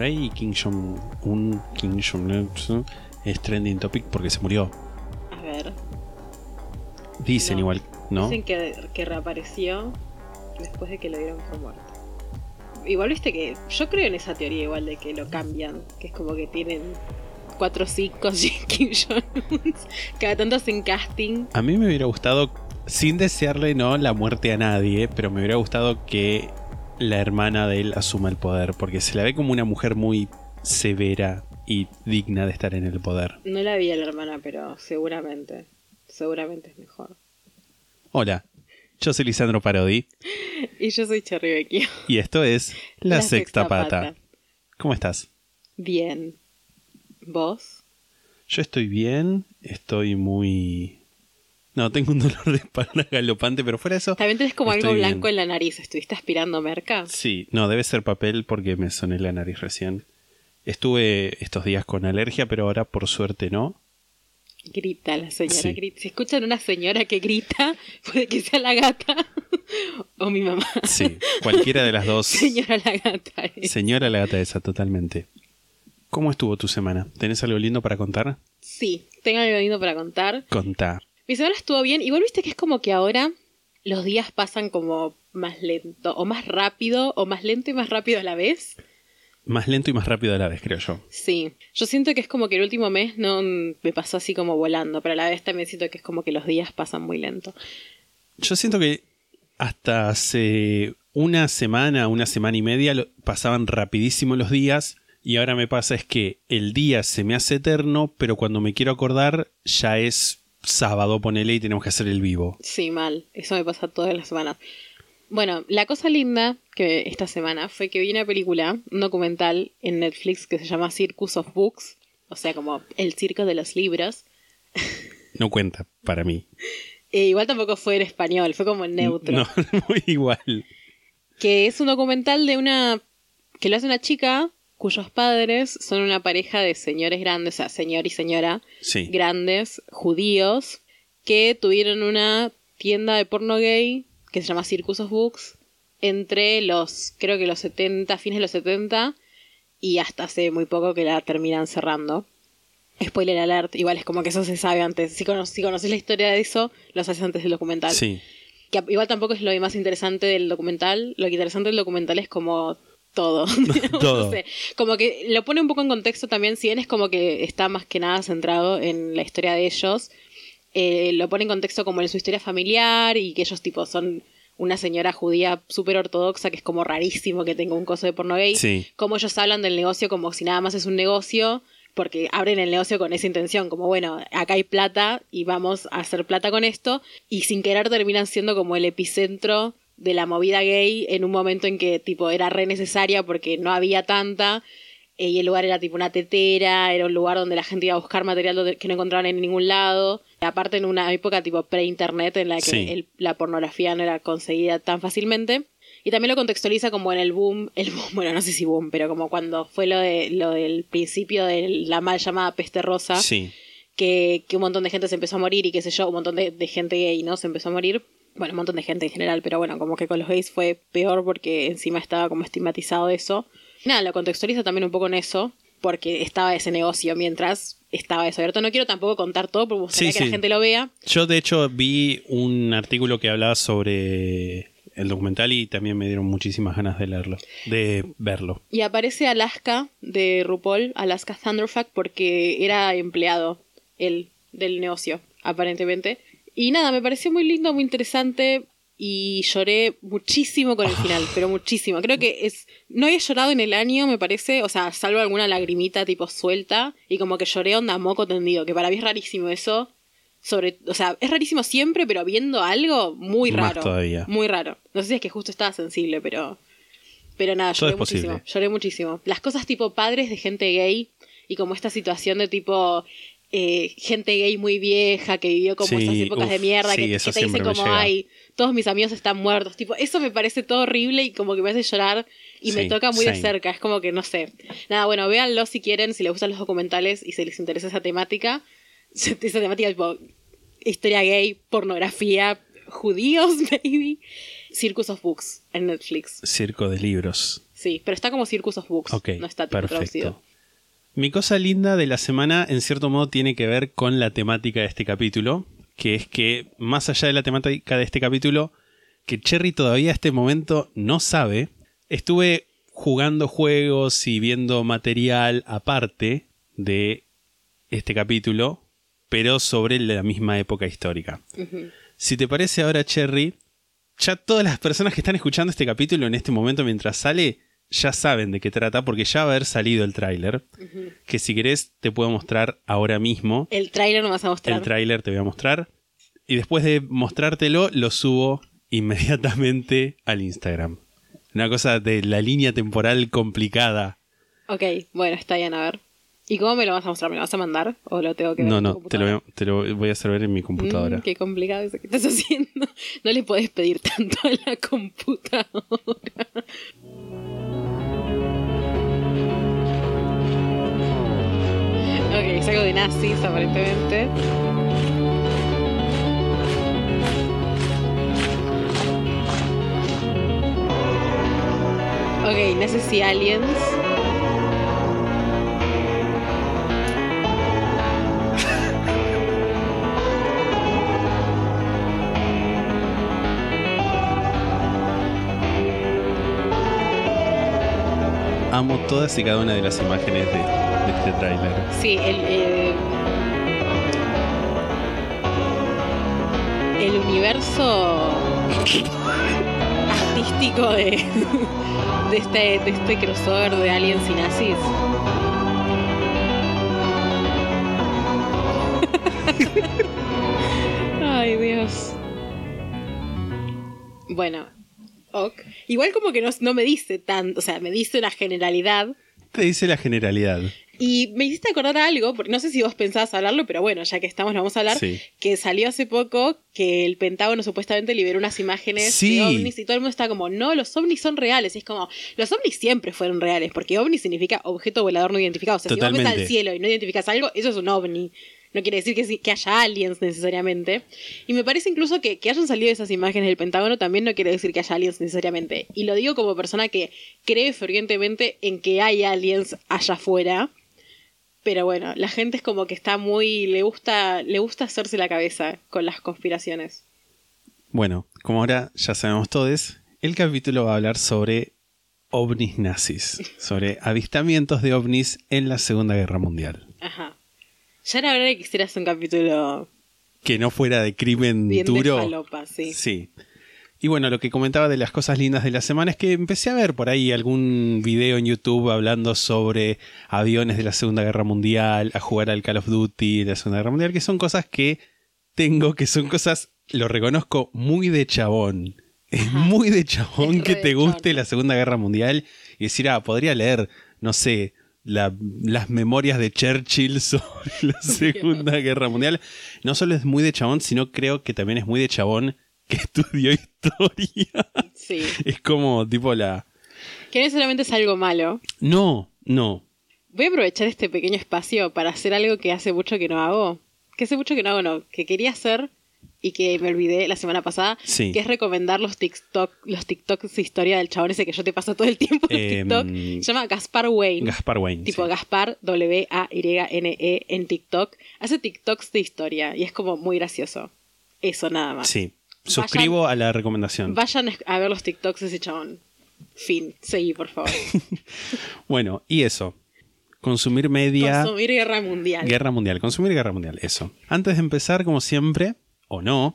Por ahí King Jong un King Jong es trending topic porque se murió. A ver. Dicen No. igual, ¿no? Dicen que, que reapareció después de que lo dieron por muerto. Igual viste que yo creo en esa teoría igual de que lo cambian, que es como que tienen cuatro cinco Kim Jong cada tanto hacen casting. A mí me hubiera gustado, sin desearle no la muerte a nadie, pero me hubiera gustado que la hermana de él asuma el poder, porque se la ve como una mujer muy severa y digna de estar en el poder. No la vi a la hermana, pero seguramente, seguramente es mejor. Hola, yo soy Lisandro Parodi Y yo soy Cherry Vecchio. y esto es La, Sexta, Pata. ¿Cómo estás? Bien. ¿Vos? Yo estoy bien, estoy muy... No, tengo un dolor de espalda galopante, pero fuera de eso... También tenés como algo bien. blanco en la nariz. ¿Estuviste aspirando merca? Sí, no, debe ser papel porque me soné la nariz recién. Estuve estos días con alergia, pero ahora por suerte no. Grita la señora, Sí. grita. Si escuchan una señora que grita, puede que sea la gata o mi mamá. Sí, cualquiera de las dos. Señora la gata. eh. Señora la gata esa, totalmente. ¿Cómo estuvo tu semana? ¿Tenés algo lindo para contar? Sí, tengo algo lindo para contar. Contá. Mi semana estuvo bien. Igual viste que es como que ahora los días pasan como más lento, o más rápido, o más lento y más rápido a la vez. Más lento y más rápido a la vez, creo yo. Sí, yo siento que es como que el último mes no me pasó así como volando, pero a la vez también siento que es como que los días pasan muy lento. Yo siento que hasta hace una semana, una semana y media, pasaban rapidísimo los días. Y ahora me pasa es que el día se me hace eterno, pero cuando me quiero acordar ya es sábado, ponele, y tenemos que hacer el vivo. Sí, mal. Eso me pasa todas las semanas. Bueno, la cosa linda que esta semana fue que vi una película, un documental en Netflix que se llama Circus of Books, o sea, como el circo de los libros. No cuenta para mí. Eh, igual tampoco fue en español, fue como en neutro. No, muy igual. Que es un documental de una. que lo hace una chica cuyos padres son una pareja de señores grandes, o sea, señor y señora Sí. grandes judíos que tuvieron una tienda de porno gay que se llama Circus of Books entre los, creo que los 70, fines de los 70 y hasta hace muy poco que la terminan cerrando. Spoiler alert, igual es como que eso se sabe antes. Si, cono- si conoces la historia de eso, lo sabes antes del documental. Sí. Que igual tampoco es lo más interesante del documental. Lo que interesante del documental es como todo. Todo. No sé. Como que lo pone un poco en contexto también, si bien es como que está más que nada centrado en la historia de ellos. eh, lo pone en contexto como en su historia familiar y que ellos tipo son una señora judía súper ortodoxa que es como rarísimo que tenga un coso de porno gay. Sí. Como ellos hablan del negocio como si nada más es un negocio porque abren el negocio con esa intención, como bueno, acá hay plata y vamos a hacer plata con esto, y sin querer terminan siendo como el epicentro de la movida gay en un momento en que tipo era re necesaria porque no había tanta, eh, y el lugar era tipo una tetera, era un lugar donde la gente iba a buscar material que no encontraban en ningún lado, aparte en una época tipo pre-internet en la que Sí. el- la pornografía no era conseguida tan fácilmente. Y también lo contextualiza como en el boom, el boom, bueno, no sé si boom, pero como cuando fue lo de lo del principio de la mal llamada peste rosa, Sí. que, que un montón de gente se empezó a morir y qué sé yo, un montón de, de gente gay, ¿no? Se empezó a morir. Bueno, un montón de gente en general, pero bueno, como que con los gays fue peor porque encima estaba como estigmatizado eso. Nada, lo contextualiza también un poco en eso, porque estaba ese negocio mientras estaba eso abierto. No quiero tampoco contar todo porque me gustaría Sí, que sí. la gente lo vea. Yo de hecho vi un artículo que hablaba sobre el documental y también me dieron muchísimas ganas de leerlo, de verlo. Y aparece Alaska de RuPaul, Alaska Thunderfuck, porque era empleado él del negocio, aparentemente. Y nada, me pareció muy lindo, muy interesante y lloré muchísimo con el final, pero muchísimo. Creo que es no había llorado en el año, me parece, o sea, salvo alguna lagrimita tipo suelta y como que lloré onda moco tendido, que para mí es rarísimo eso. Sobre, o sea, es rarísimo siempre, pero viendo algo muy Más raro. todavía. Muy raro. No sé si es que justo estaba sensible, pero Pero nada, Todo lloré posible. muchísimo. Lloré muchísimo. Las cosas tipo padres de gente gay y como esta situación de tipo eh, gente gay muy vieja que vivió como Sí, esas épocas de mierda sí, que, que te dicen como, ay, todos mis amigos están muertos. Tipo, eso me parece todo horrible y como que me hace llorar y me toca muy de cerca. Es como que no sé. Nada, bueno, véanlo si quieren, si les gustan los documentales y si les interesa esa temática. Esa temática tipo historia gay, pornografía, judíos, maybe. Circus of Books en Netflix. Circo de libros. Sí, pero está como Circus of Books. Ok, no está traducido. Mi cosa linda de la semana, en cierto modo, tiene que ver con la temática de este capítulo, que es que, más allá de la temática de este capítulo, que Cherry todavía a este momento no sabe, estuve jugando juegos y viendo material aparte de este capítulo, pero sobre la misma época histórica. Si te parece ahora, Cherry, ya todas las personas que están escuchando este capítulo en este momento mientras sale, ya saben de qué trata porque ya va a haber salido el tráiler. Que si querés te puedo mostrar ahora mismo. El tráiler no vas a mostrar. El tráiler te voy a mostrar. Y después de mostrártelo, lo subo inmediatamente al Instagram. Una cosa de la línea temporal complicada. ok, bueno, está bien, a ver. ¿Y cómo me lo vas a mostrar? ¿Me lo vas a mandar? ¿O lo tengo que ver No, en no, te lo, voy a, te lo voy a hacer ver en mi computadora. Mm, qué complicado eso que estás haciendo. No le podés pedir tanto a la computadora. ok, es algo de nazis aparentemente. Ok, Nazis y Aliens. Todas y cada una de las imágenes de, de este tráiler. Sí, el, eh, el universo artístico de, de, este, de este crossover de aliens y nazis. Ay, Dios. Bueno, ok. Igual como que no, no me dice tanto, o sea, me dice una generalidad. Te dice la generalidad. Y me hiciste acordar algo, porque no sé si vos pensabas hablarlo, pero bueno, ya que estamos, lo vamos a hablar. Sí. Que salió hace poco que el Pentágono supuestamente liberó unas imágenes Sí. de ovnis y todo el mundo está como, no, los ovnis son reales. Y es como, los ovnis siempre fueron reales, porque ovni significa objeto volador no identificado. O sea, si vos ves al cielo y no identificas algo, eso es un ovni. No quiere decir que, haya aliens necesariamente. Y me parece incluso que, que hayan salido esas imágenes del Pentágono también no quiere decir que haya aliens necesariamente. Y lo digo como persona que cree fervientemente en que hay aliens allá afuera. Pero bueno, la gente es como que está muy. le gusta, le gusta hacerse la cabeza con las conspiraciones. Bueno, como ahora ya sabemos todos, el capítulo va a hablar sobre ovnis nazis, sobre avistamientos de ovnis en la Segunda Guerra Mundial. Ajá. Ya era hora de que hicieras un capítulo Que no fuera de crimen bien duro. de falopa, sí. Sí. Y bueno, lo que comentaba de las cosas lindas de la semana es que empecé a ver por ahí algún video en YouTube hablando sobre aviones de la Segunda Guerra Mundial, a jugar al Call of Duty de la Segunda Guerra Mundial, que son cosas que tengo, que son cosas, lo reconozco, muy de chabón. Es muy de chabón Es que te guste la Segunda Guerra Mundial y decir, ah, podría leer, no sé, la- las memorias de Churchill sobre la Segunda Guerra Mundial. No solo es muy de chabón, sino creo que también es muy de chabón que estudió historia. Sí. Es como tipo la... Que no necesariamente es algo malo. No, no. Voy a aprovechar este pequeño espacio para hacer algo que hace mucho que no hago. Que hace mucho que no hago, no. Que quería hacer y que me olvidé la semana pasada. Sí. Que es recomendar los TikTok, los TikToks de historia del chabón ese que yo te paso todo el tiempo en Em, TikTok. Se llama Gaspar Wayne. Gaspar Wayne. Tipo sí. Gaspar W-A-Y-N-E E en TikTok. Hace TikToks de historia y es como muy gracioso. Eso nada más. Sí. Suscribo a la recomendación. Vayan a ver los TikToks de ese chabón. Fin. Seguí, por favor. Bueno, y eso. Consumir media... Consumir guerra mundial. Guerra mundial, consumir guerra mundial, eso. Antes de empezar, como siempre, o no,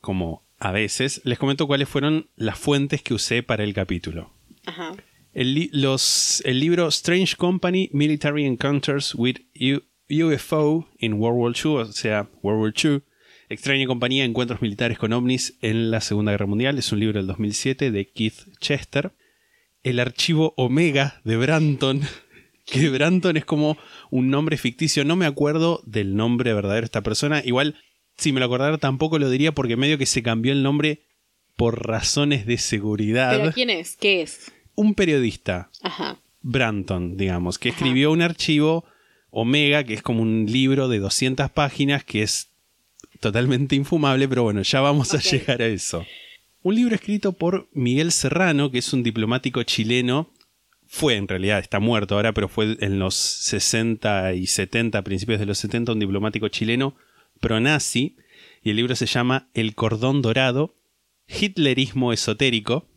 como a veces, les comento cuáles fueron las fuentes que usé para el capítulo. Ajá. El, li- los- el libro Strange Company Military Encounters with U- UFO in World War II, o sea, World War II. Extraña compañía, encuentros militares con ovnis en la Segunda Guerra Mundial. Es un libro del 2007 de Keith Chester. el archivo Omega de Branton. Que Branton es como un nombre ficticio. No me acuerdo del nombre verdadero de esta persona. Igual, si me lo acordara, tampoco lo diría porque medio que se cambió el nombre por razones de seguridad. ¿Pero quién es? ¿Qué es? Un periodista, Ajá. Branton, digamos, que Ajá. escribió un archivo Omega, que es como un libro de 200 páginas, que es totalmente infumable, pero bueno, ya vamos a llegar a eso. Un libro escrito por Miguel Serrano, que es un diplomático chileno, fue en realidad, está muerto ahora, pero fue en los 60 y 70, principios de los 70, un diplomático chileno pro-nazi, y el libro se llama El cordón dorado, Hitlerismo esotérico,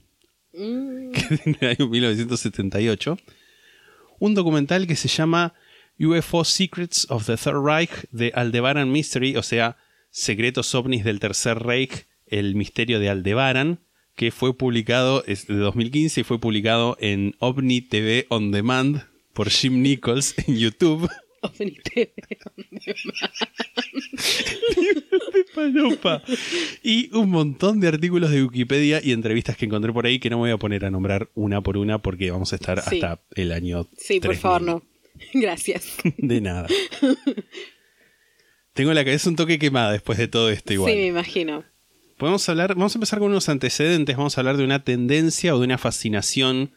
Mm, que año 1978. Un documental que se llama UFO Secrets of the Third Reich de Aldebaran Mystery, o sea, Secretos OVNIs del Tercer Reich, el misterio de Aldebaran, que fue publicado, es de 2015 y fue publicado en OVNI TV On Demand por Jim Nichols en YouTube. OVNI TV. De. Y un montón de artículos de Wikipedia y entrevistas que encontré por ahí que no me voy a poner a nombrar una por una porque vamos a estar Sí. hasta el año. Sí, por 3000. favor, no. Gracias. De nada. Tengo la cabeza un toque quemada después de todo esto igual. Sí, me imagino. Podemos hablar, vamos a empezar con unos antecedentes, vamos a hablar de una tendencia o de una fascinación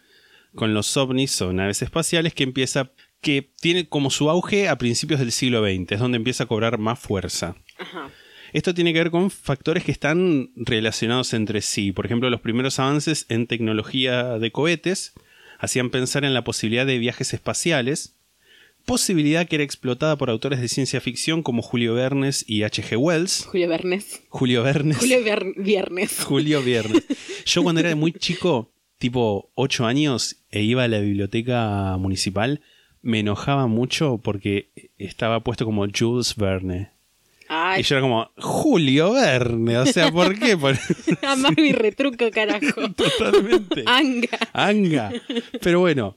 con los ovnis o naves espaciales que empieza, que tiene como su auge a principios del siglo XX, es donde empieza a cobrar más fuerza. Ajá. Esto tiene que ver con factores que están relacionados entre sí. Por ejemplo, los primeros avances en tecnología de cohetes hacían pensar en la posibilidad de viajes espaciales, posibilidad que era explotada por autores de ciencia ficción como Julio Vernes y H.G. Wells. Julio Viernes. Julio Vernes. Julio Vier- Viernes. Julio Viernes. Yo cuando era muy chico, tipo 8 años, e iba a la biblioteca municipal, me enojaba mucho porque estaba puesto como Jules Verne. Ay, Y yo era como, Julio Verne, o sea, ¿por qué? Amargo y retruco, carajo. Totalmente. Anga. Anga. Pero bueno.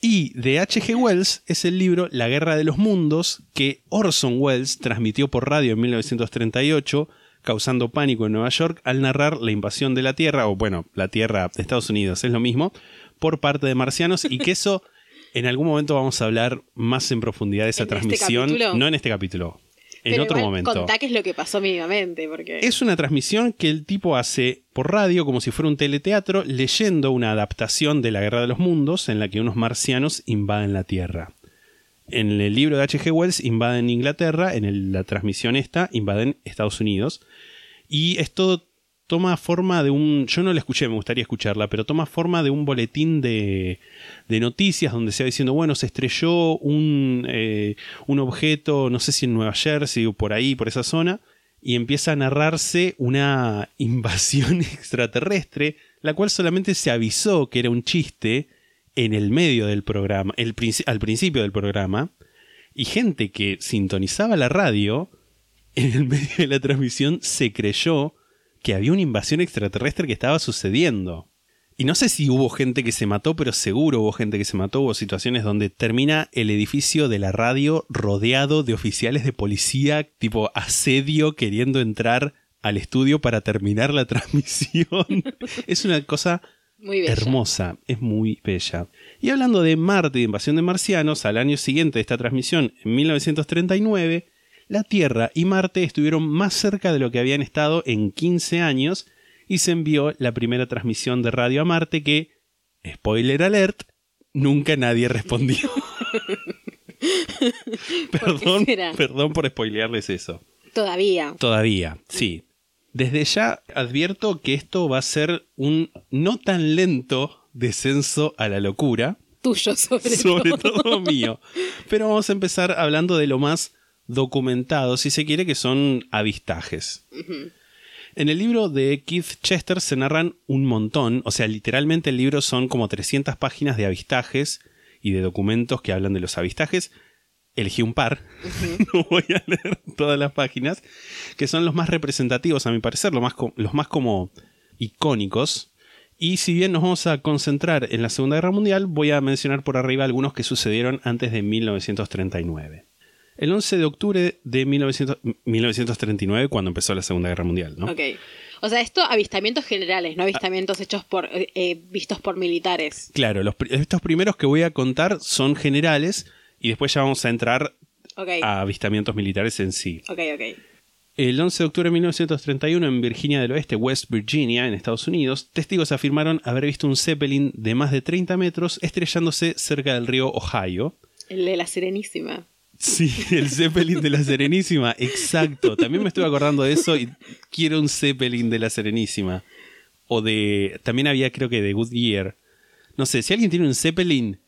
Y de H.G. Wells es el libro La Guerra de los Mundos que Orson Welles transmitió por radio en 1938, causando pánico en Nueva York al narrar la invasión de la Tierra, o bueno, la Tierra de Estados Unidos, es lo mismo, por parte de marcianos y que eso en algún momento vamos a hablar más en profundidad de esa ¿En este transmisión. no en este capítulo, en Pero otro igual momento. Contá qué es lo que pasó mínimamente, porque. Es una transmisión que el tipo hace por radio como si fuera un teleteatro leyendo una adaptación de la Guerra de los Mundos en la que unos marcianos invaden la Tierra. En el libro de H.G. Wells invaden Inglaterra, en el- la transmisión esta invaden Estados Unidos. Y esto toma forma de un... Yo no la escuché, me gustaría escucharla, pero toma forma de un boletín de, de noticias donde se va diciendo, bueno, se estrelló un, eh, un objeto, no sé si en Nueva Jersey o por ahí, por esa zona, y empieza a narrarse una invasión extraterrestre, la cual solamente se avisó que era un chiste en el medio del programa, el al principio del programa, y gente que sintonizaba la radio, en el medio de la transmisión se creyó que había una invasión extraterrestre que estaba sucediendo. Y no sé si hubo gente que se mató, pero seguro hubo gente que se mató. Hubo situaciones donde termina el edificio de la radio rodeado de oficiales de policía, tipo asedio, queriendo entrar al estudio para terminar la transmisión. es una cosa Muy bella. hermosa, es muy bella. Y hablando de Marte y de invasión de marcianos, al año siguiente de esta transmisión, en 1939, la Tierra y Marte estuvieron más cerca de lo que habían estado en 15 años y se envió la primera transmisión de radio a Marte que, spoiler alert, nunca nadie respondió. perdón, perdón por spoilearles eso. Todavía. Todavía, sí. Desde ya advierto que esto va a ser un no tan lento descenso a la locura, Tuyo, sobre, sobre todo. todo mío. Pero vamos a empezar hablando de lo más documentado, si se quiere, que son avistajes. En el libro de Keith Chester se narran un montón, o sea, literalmente el libro son como 300 páginas de avistajes y de documentos que hablan de los avistajes. Elegí un par, no voy a leer todas las páginas, que son los más representativos, a mi parecer, los más, los más como icónicos. Y si bien nos vamos a concentrar en la Segunda Guerra Mundial, voy a mencionar por arriba algunos que sucedieron antes de 1939. El 11 de octubre de 1900 1939, cuando empezó la Segunda Guerra Mundial, ¿no? Ok. O sea, esto avistamientos generales, no avistamientos hechos por eh, eh, vistos por militares. Claro, los, estos primeros que voy a contar son generales y después ya vamos a entrar a avistamientos militares en sí. ok, ok. El 11 de octubre de 1931 en Virginia del Oeste, West Virginia, en Estados Unidos, testigos afirmaron haber visto un Zeppelin de más de 30 metros estrellándose cerca del río Ohio. El de la Serenísima. Sí, el Zeppelin de la Serenísima, exacto. También me estuve acordando de eso y quiero un Zeppelin de la Serenísima. O de... También había creo que de Goodyear. No sé, si alguien tiene un Zeppelin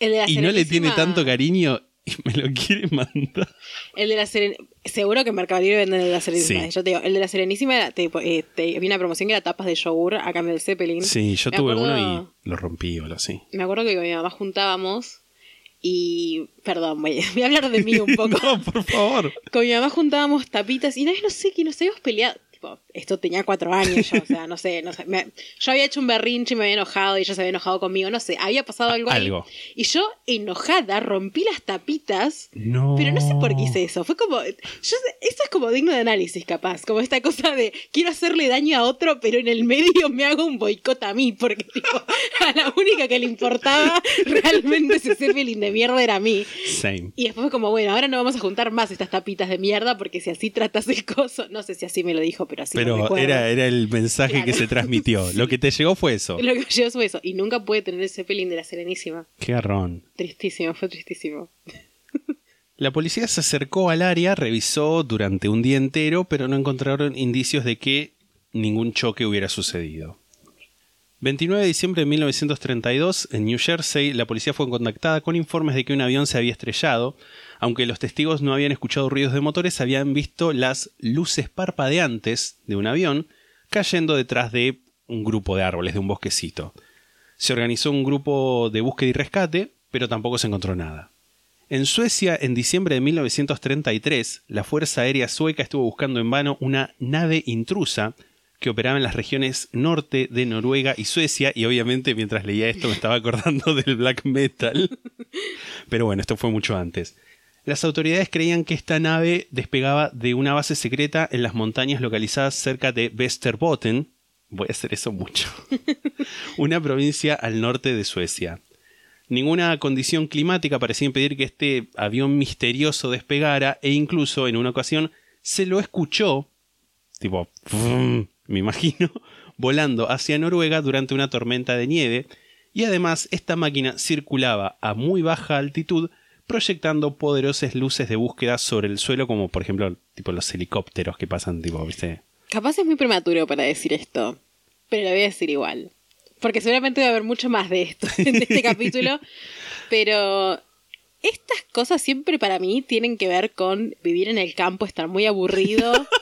y no le tiene tanto cariño y me lo quiere mandar. El de la Serenísima. Seguro que en Mercado Libre venden el de la Serenísima. Sí. Yo te digo, el de la Serenísima era, eh, te- había una promoción que era tapas de yogur a cambio del Zeppelin. Sí, yo Me tuve acuerdo- uno y lo rompí o algo así. Me acuerdo que con mi mamá juntábamos y. Perdón, voy, voy a hablar de mí un poco. no, por favor. Con mi mamá juntábamos tapitas y una vez no sé que nos habíamos peleado. Tipo, esto tenía cuatro años yo, o sea, no sé, no sé. me- yo había hecho un berrinche y me había enojado y ella se había enojado conmigo, no sé, había pasado algo ahí. Algo. Y yo, enojada, rompí las tapitas. No. Pero no sé por qué hice eso. Fue como. Yo, esto es como digno de análisis, capaz. Como esta cosa de quiero hacerle daño a otro, pero en el medio me hago un boicot a mí. Porque, tipo, a la única que le importaba realmente ese Zeppelin de mierda era a mí. Same. Y después fue como, bueno, ahora no vamos a juntar más estas tapitas de mierda porque si así tratas el coso. No sé si así me lo dijo, pero Pero recuerdo. era, era el mensaje que se transmitió. Lo que te llegó fue eso. Lo que me llevó fue eso. Y nunca pude tener ese Zeppelin de la Serenísima. Qué garrón. Tristísimo, fue tristísimo. La policía se acercó al área, revisó durante un día entero, pero no encontraron indicios de que ningún choque hubiera sucedido. 29 de diciembre de 1932, en New Jersey, la policía fue contactada con informes de que un avión se había estrellado. Aunque los testigos no habían escuchado ruidos de motores, habían visto las luces parpadeantes de un avión cayendo detrás de un grupo de árboles, de un bosquecito. Se organizó un grupo de búsqueda y rescate, pero tampoco se encontró nada. En Suecia, en diciembre de 1933, la Fuerza Aérea Sueca estuvo buscando en vano una nave intrusa que operaba en las regiones norte de Noruega y Suecia, y obviamente mientras leía esto me estaba acordando del black metal. Pero bueno, esto fue mucho antes. Las autoridades creían que esta nave despegaba de una base secreta en las montañas localizadas cerca de Västerbotten. Voy a hacer eso mucho. una provincia al norte de Suecia. Ninguna condición climática parecía impedir que este avión misterioso despegara e incluso en una ocasión se lo escuchó, tipo, me imagino, volando hacia Noruega durante una tormenta de nieve y además esta máquina circulaba a muy baja altitud proyectando poderosas luces de búsqueda sobre el suelo como por ejemplo tipo los helicópteros que pasan tipo, ¿viste? Capaz es muy prematuro para decir esto, pero lo voy a decir igual. Porque seguramente va a haber mucho más de esto en este capítulo. Pero estas cosas siempre para mí tienen que ver con vivir en el campo, estar muy aburrido.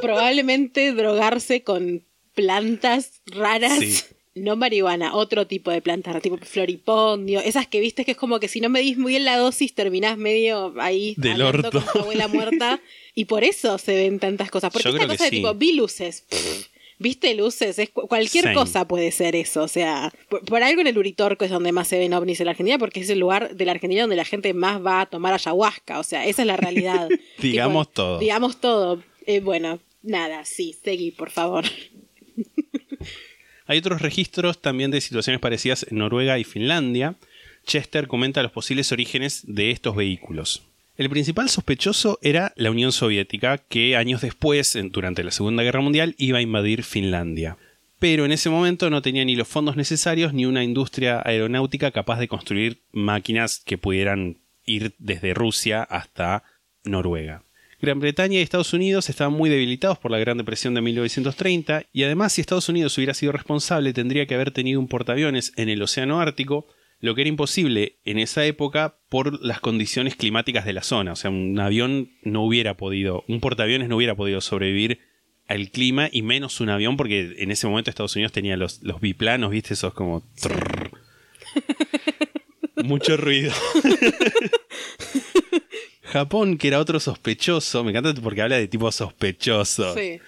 probablemente drogarse con plantas raras. Sí. No marihuana, otro tipo de plantas, tipo floripondio, esas que viste que es como que si no medís muy bien la dosis terminás medio ahí Del orto. con tu abuela muerta y por eso se ven tantas cosas. Porque Yo esta cosa de sí. tipo, vi luces, pff, viste luces, es cu- cualquier Same. cosa puede ser eso, o sea, por, por algo en el Uritorco es donde más se ven ovnis en la Argentina porque es el lugar de la Argentina donde la gente más va a tomar ayahuasca, o sea, esa es la realidad. Digamos todo. Digamos todo. Eh, bueno, nada, sí, seguí, por favor. Hay otros registros también de situaciones parecidas en Noruega y Finlandia. Chester comenta los posibles orígenes de estos vehículos. El principal sospechoso era la Unión Soviética, que años después, durante la Segunda Guerra Mundial, iba a invadir Finlandia. Pero en ese momento no tenía ni los fondos necesarios ni una industria aeronáutica capaz de construir máquinas que pudieran ir desde Rusia hasta Noruega. Gran Bretaña y Estados Unidos estaban muy debilitados por la Gran Depresión de 1930 y además si Estados Unidos hubiera sido responsable tendría que haber tenido un portaaviones en el Océano Ártico, lo que era imposible en esa época por las condiciones climáticas de la zona. O sea, un avión no hubiera podido, un portaaviones no hubiera podido sobrevivir al clima y menos un avión porque en ese momento Estados Unidos tenía los, los biplanos, viste, esos como... trrr. Mucho ruido. Japón, que era otro sospechoso, me encanta porque habla de tipo sospechoso. Sí.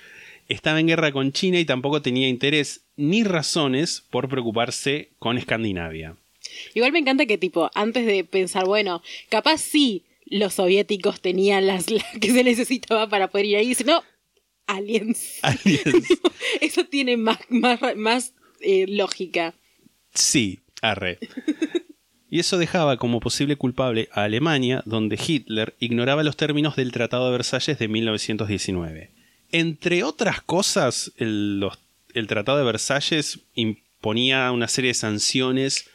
Estaba en guerra con China y tampoco tenía interés ni razones por preocuparse con Escandinavia. Igual me encanta que, tipo, antes de pensar, bueno, capaz sí los soviéticos tenían las, las que se necesitaba para poder ir ahí, dice, no, Aliens. Aliens. Eso tiene más, más, más eh, lógica. Sí, arre. Y eso dejaba como posible culpable a Alemania, donde Hitler ignoraba los términos del Tratado de Versalles de 1919. Entre otras cosas, el, Tratado de Versalles imponía una serie de sanciones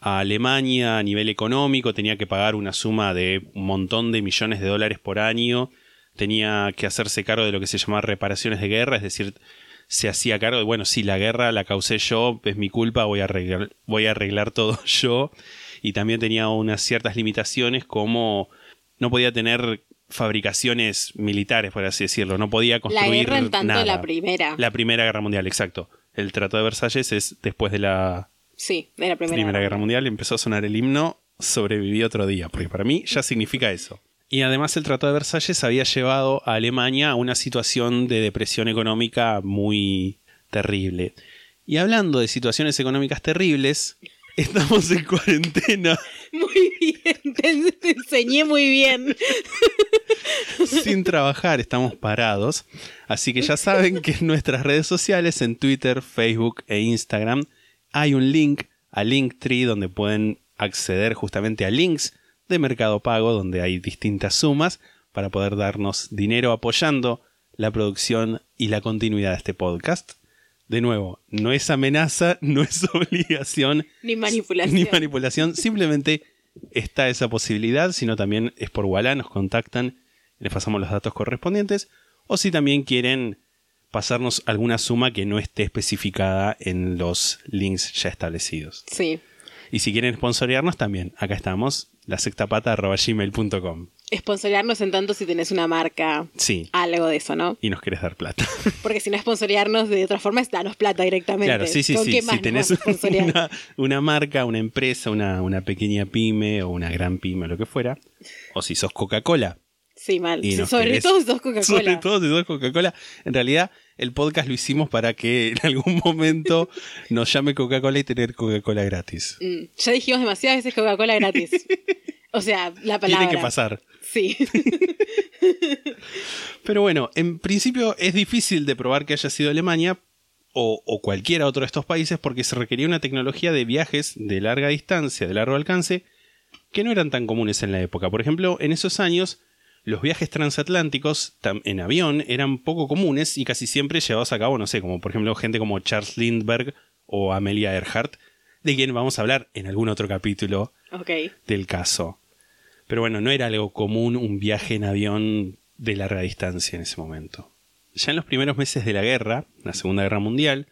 a Alemania a nivel económico, tenía que pagar una suma de un montón de millones de dólares por año, tenía que hacerse cargo de lo que se llamaba reparaciones de guerra, es decir, se hacía cargo de, bueno, si la guerra la causé yo, es mi culpa, voy a voy a arreglar todo yo. Y también tenía unas ciertas limitaciones como no podía tener fabricaciones militares, por así decirlo, no podía La construir guerra en tanto nada. la primera. La Primera Guerra Mundial, exacto. El Tratado de Versalles es después de la Sí, de la primera. Primera Guerra Mundial empezó a sonar el himno Sobreviví otro día, porque para mí ya significa eso. Y además el Tratado de Versalles había llevado a Alemania a una situación de depresión económica muy terrible. Y hablando de situaciones económicas terribles, estamos en cuarentena Muy bien, te, te enseñé muy bien. sin trabajar, estamos parados. Así que ya saben que en nuestras redes sociales, en Twitter, Facebook e Instagram, hay un link a Linktree donde pueden acceder justamente a links de Mercado Pago, donde hay distintas sumas para poder darnos dinero apoyando la producción y la continuidad de este podcast. De nuevo, no es amenaza, no es obligación, Ni manipulación. ni manipulación, simplemente está esa posibilidad, sino también es por Walla, nos contactan, les pasamos los datos correspondientes, o si también quieren pasarnos alguna suma que no esté especificada en los links ya establecidos. Sí. Y si quieren sponsorearnos también, acá estamos, la sectapata.gmail.com. Sponsorearnos en tanto si tenés una marca, Sí, algo de eso, ¿no? y nos querés dar plata. Porque si no sponsorearnos de otra forma es danos plata directamente. Claro, sí, sí, ¿Con sí. Si tenés una, una marca, una empresa, una, una pequeña pyme o una gran pyme o lo que fuera, o si sos Coca-Cola, Sí, mal. Sí, sobre querés- todo si sos Sobre Coca-Cola. todo si sos Coca-Cola. En realidad, el podcast lo hicimos para que en algún momento nos llame Coca-Cola y tener Coca-Cola gratis. Mm, ya dijimos demasiadas veces Coca-Cola gratis. o sea, la palabra. Tiene que pasar. Sí. Pero bueno, en principio es difícil de probar que haya sido Alemania o, o cualquiera otro de estos países porque se requería una tecnología de viajes de larga distancia, de largo alcance, que no eran tan comunes en la época. Por ejemplo, en esos años los viajes transatlánticos en avión eran poco comunes y casi siempre llevados a cabo, no sé, como por ejemplo gente como Charles Lindbergh o Amelia Earhart, de quien vamos a hablar en algún otro capítulo del caso. Pero bueno, no era algo común un viaje en avión de larga distancia en ese momento. Ya en los primeros meses de la guerra, la Segunda Guerra Mundial,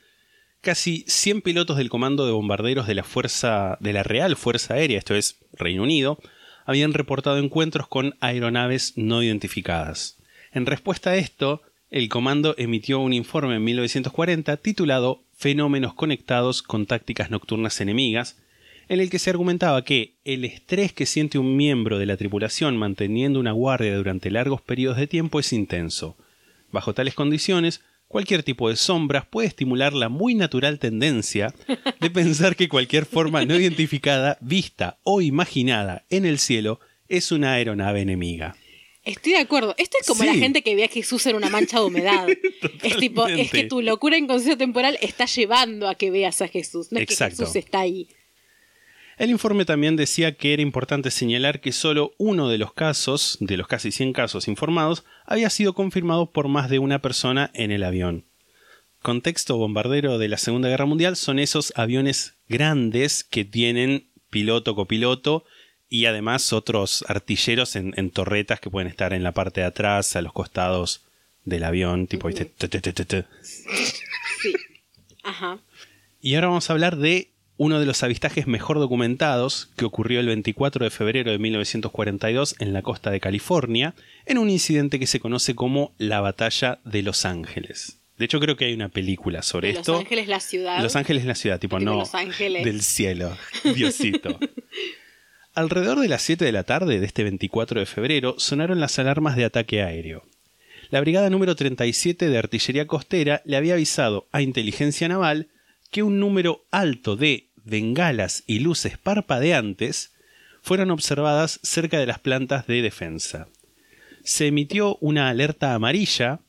casi 100 pilotos del comando de bombarderos de la fuerza de la Real Fuerza Aérea, esto es Reino Unido, habían reportado encuentros con aeronaves no identificadas. En respuesta a esto, el comando emitió un informe en 1940 titulado Fenómenos conectados con tácticas nocturnas enemigas, en el que se argumentaba que el estrés que siente un miembro de la tripulación manteniendo una guardia durante largos periodos de tiempo es intenso. Bajo tales condiciones, cualquier tipo de sombras puede estimular la muy natural tendencia de pensar que cualquier forma no identificada, vista o imaginada en el cielo es una aeronave enemiga. Estoy de acuerdo. Esto es como Sí. la gente que ve a Jesús en una mancha de humedad. es tipo, es que tu locura inconsciente temporal está llevando a que veas a Jesús. No es Exacto. que Jesús está ahí. El informe también decía que era importante señalar que solo uno de los casos, de los casi 100 casos informados, había sido confirmado por más de una persona en el avión. Contexto bombardero de la Segunda Guerra Mundial son esos aviones grandes que tienen piloto, copiloto y además otros artilleros en, en torretas que pueden estar en la parte de atrás, a los costados del avión, tipo. Sí. Ajá. Y ahora vamos a hablar de uno de los avistajes mejor documentados que ocurrió el 24 de febrero de 1942 en la costa de California, en un incidente que se conoce como la Batalla de Los Ángeles. De hecho, creo que hay una película sobre Los esto. Ángeles, la ciudad. Los Ángeles es la ciudad, tipo, Tipo no Los Ángeles. del cielo, Diosito. Alrededor de las 7 de la tarde de este 24 de febrero sonaron las alarmas de ataque aéreo. La brigada número 37 de artillería costera le había avisado a inteligencia naval que un número alto de bengalas y luces parpadeantes fueron observadas cerca de las plantas de defensa. Se emitió una alerta amarilla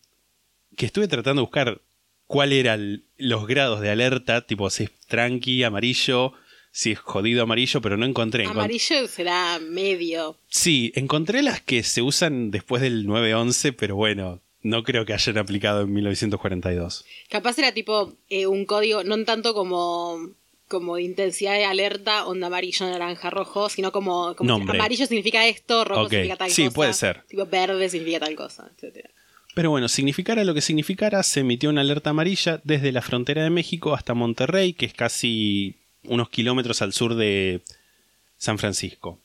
que estuve tratando de buscar cuál eran los grados de alerta, tipo si es tranqui, amarillo, si es jodido amarillo, pero no encontré. Encont- Amarillo será medio. Sí, encontré las que se usan después del 911, pero bueno, no creo que hayan aplicado en 1942. Capaz era tipo eh, un código, no tanto como, como intensidad de alerta, onda amarillo, naranja, rojo, sino como, como amarillo significa esto, rojo significa tal sí, cosa. puede ser. Tipo verde significa tal cosa, etcétera. Pero bueno, significara lo que significara, se emitió una alerta amarilla desde la frontera de México hasta Monterrey, que es casi unos kilómetros al sur de San Francisco.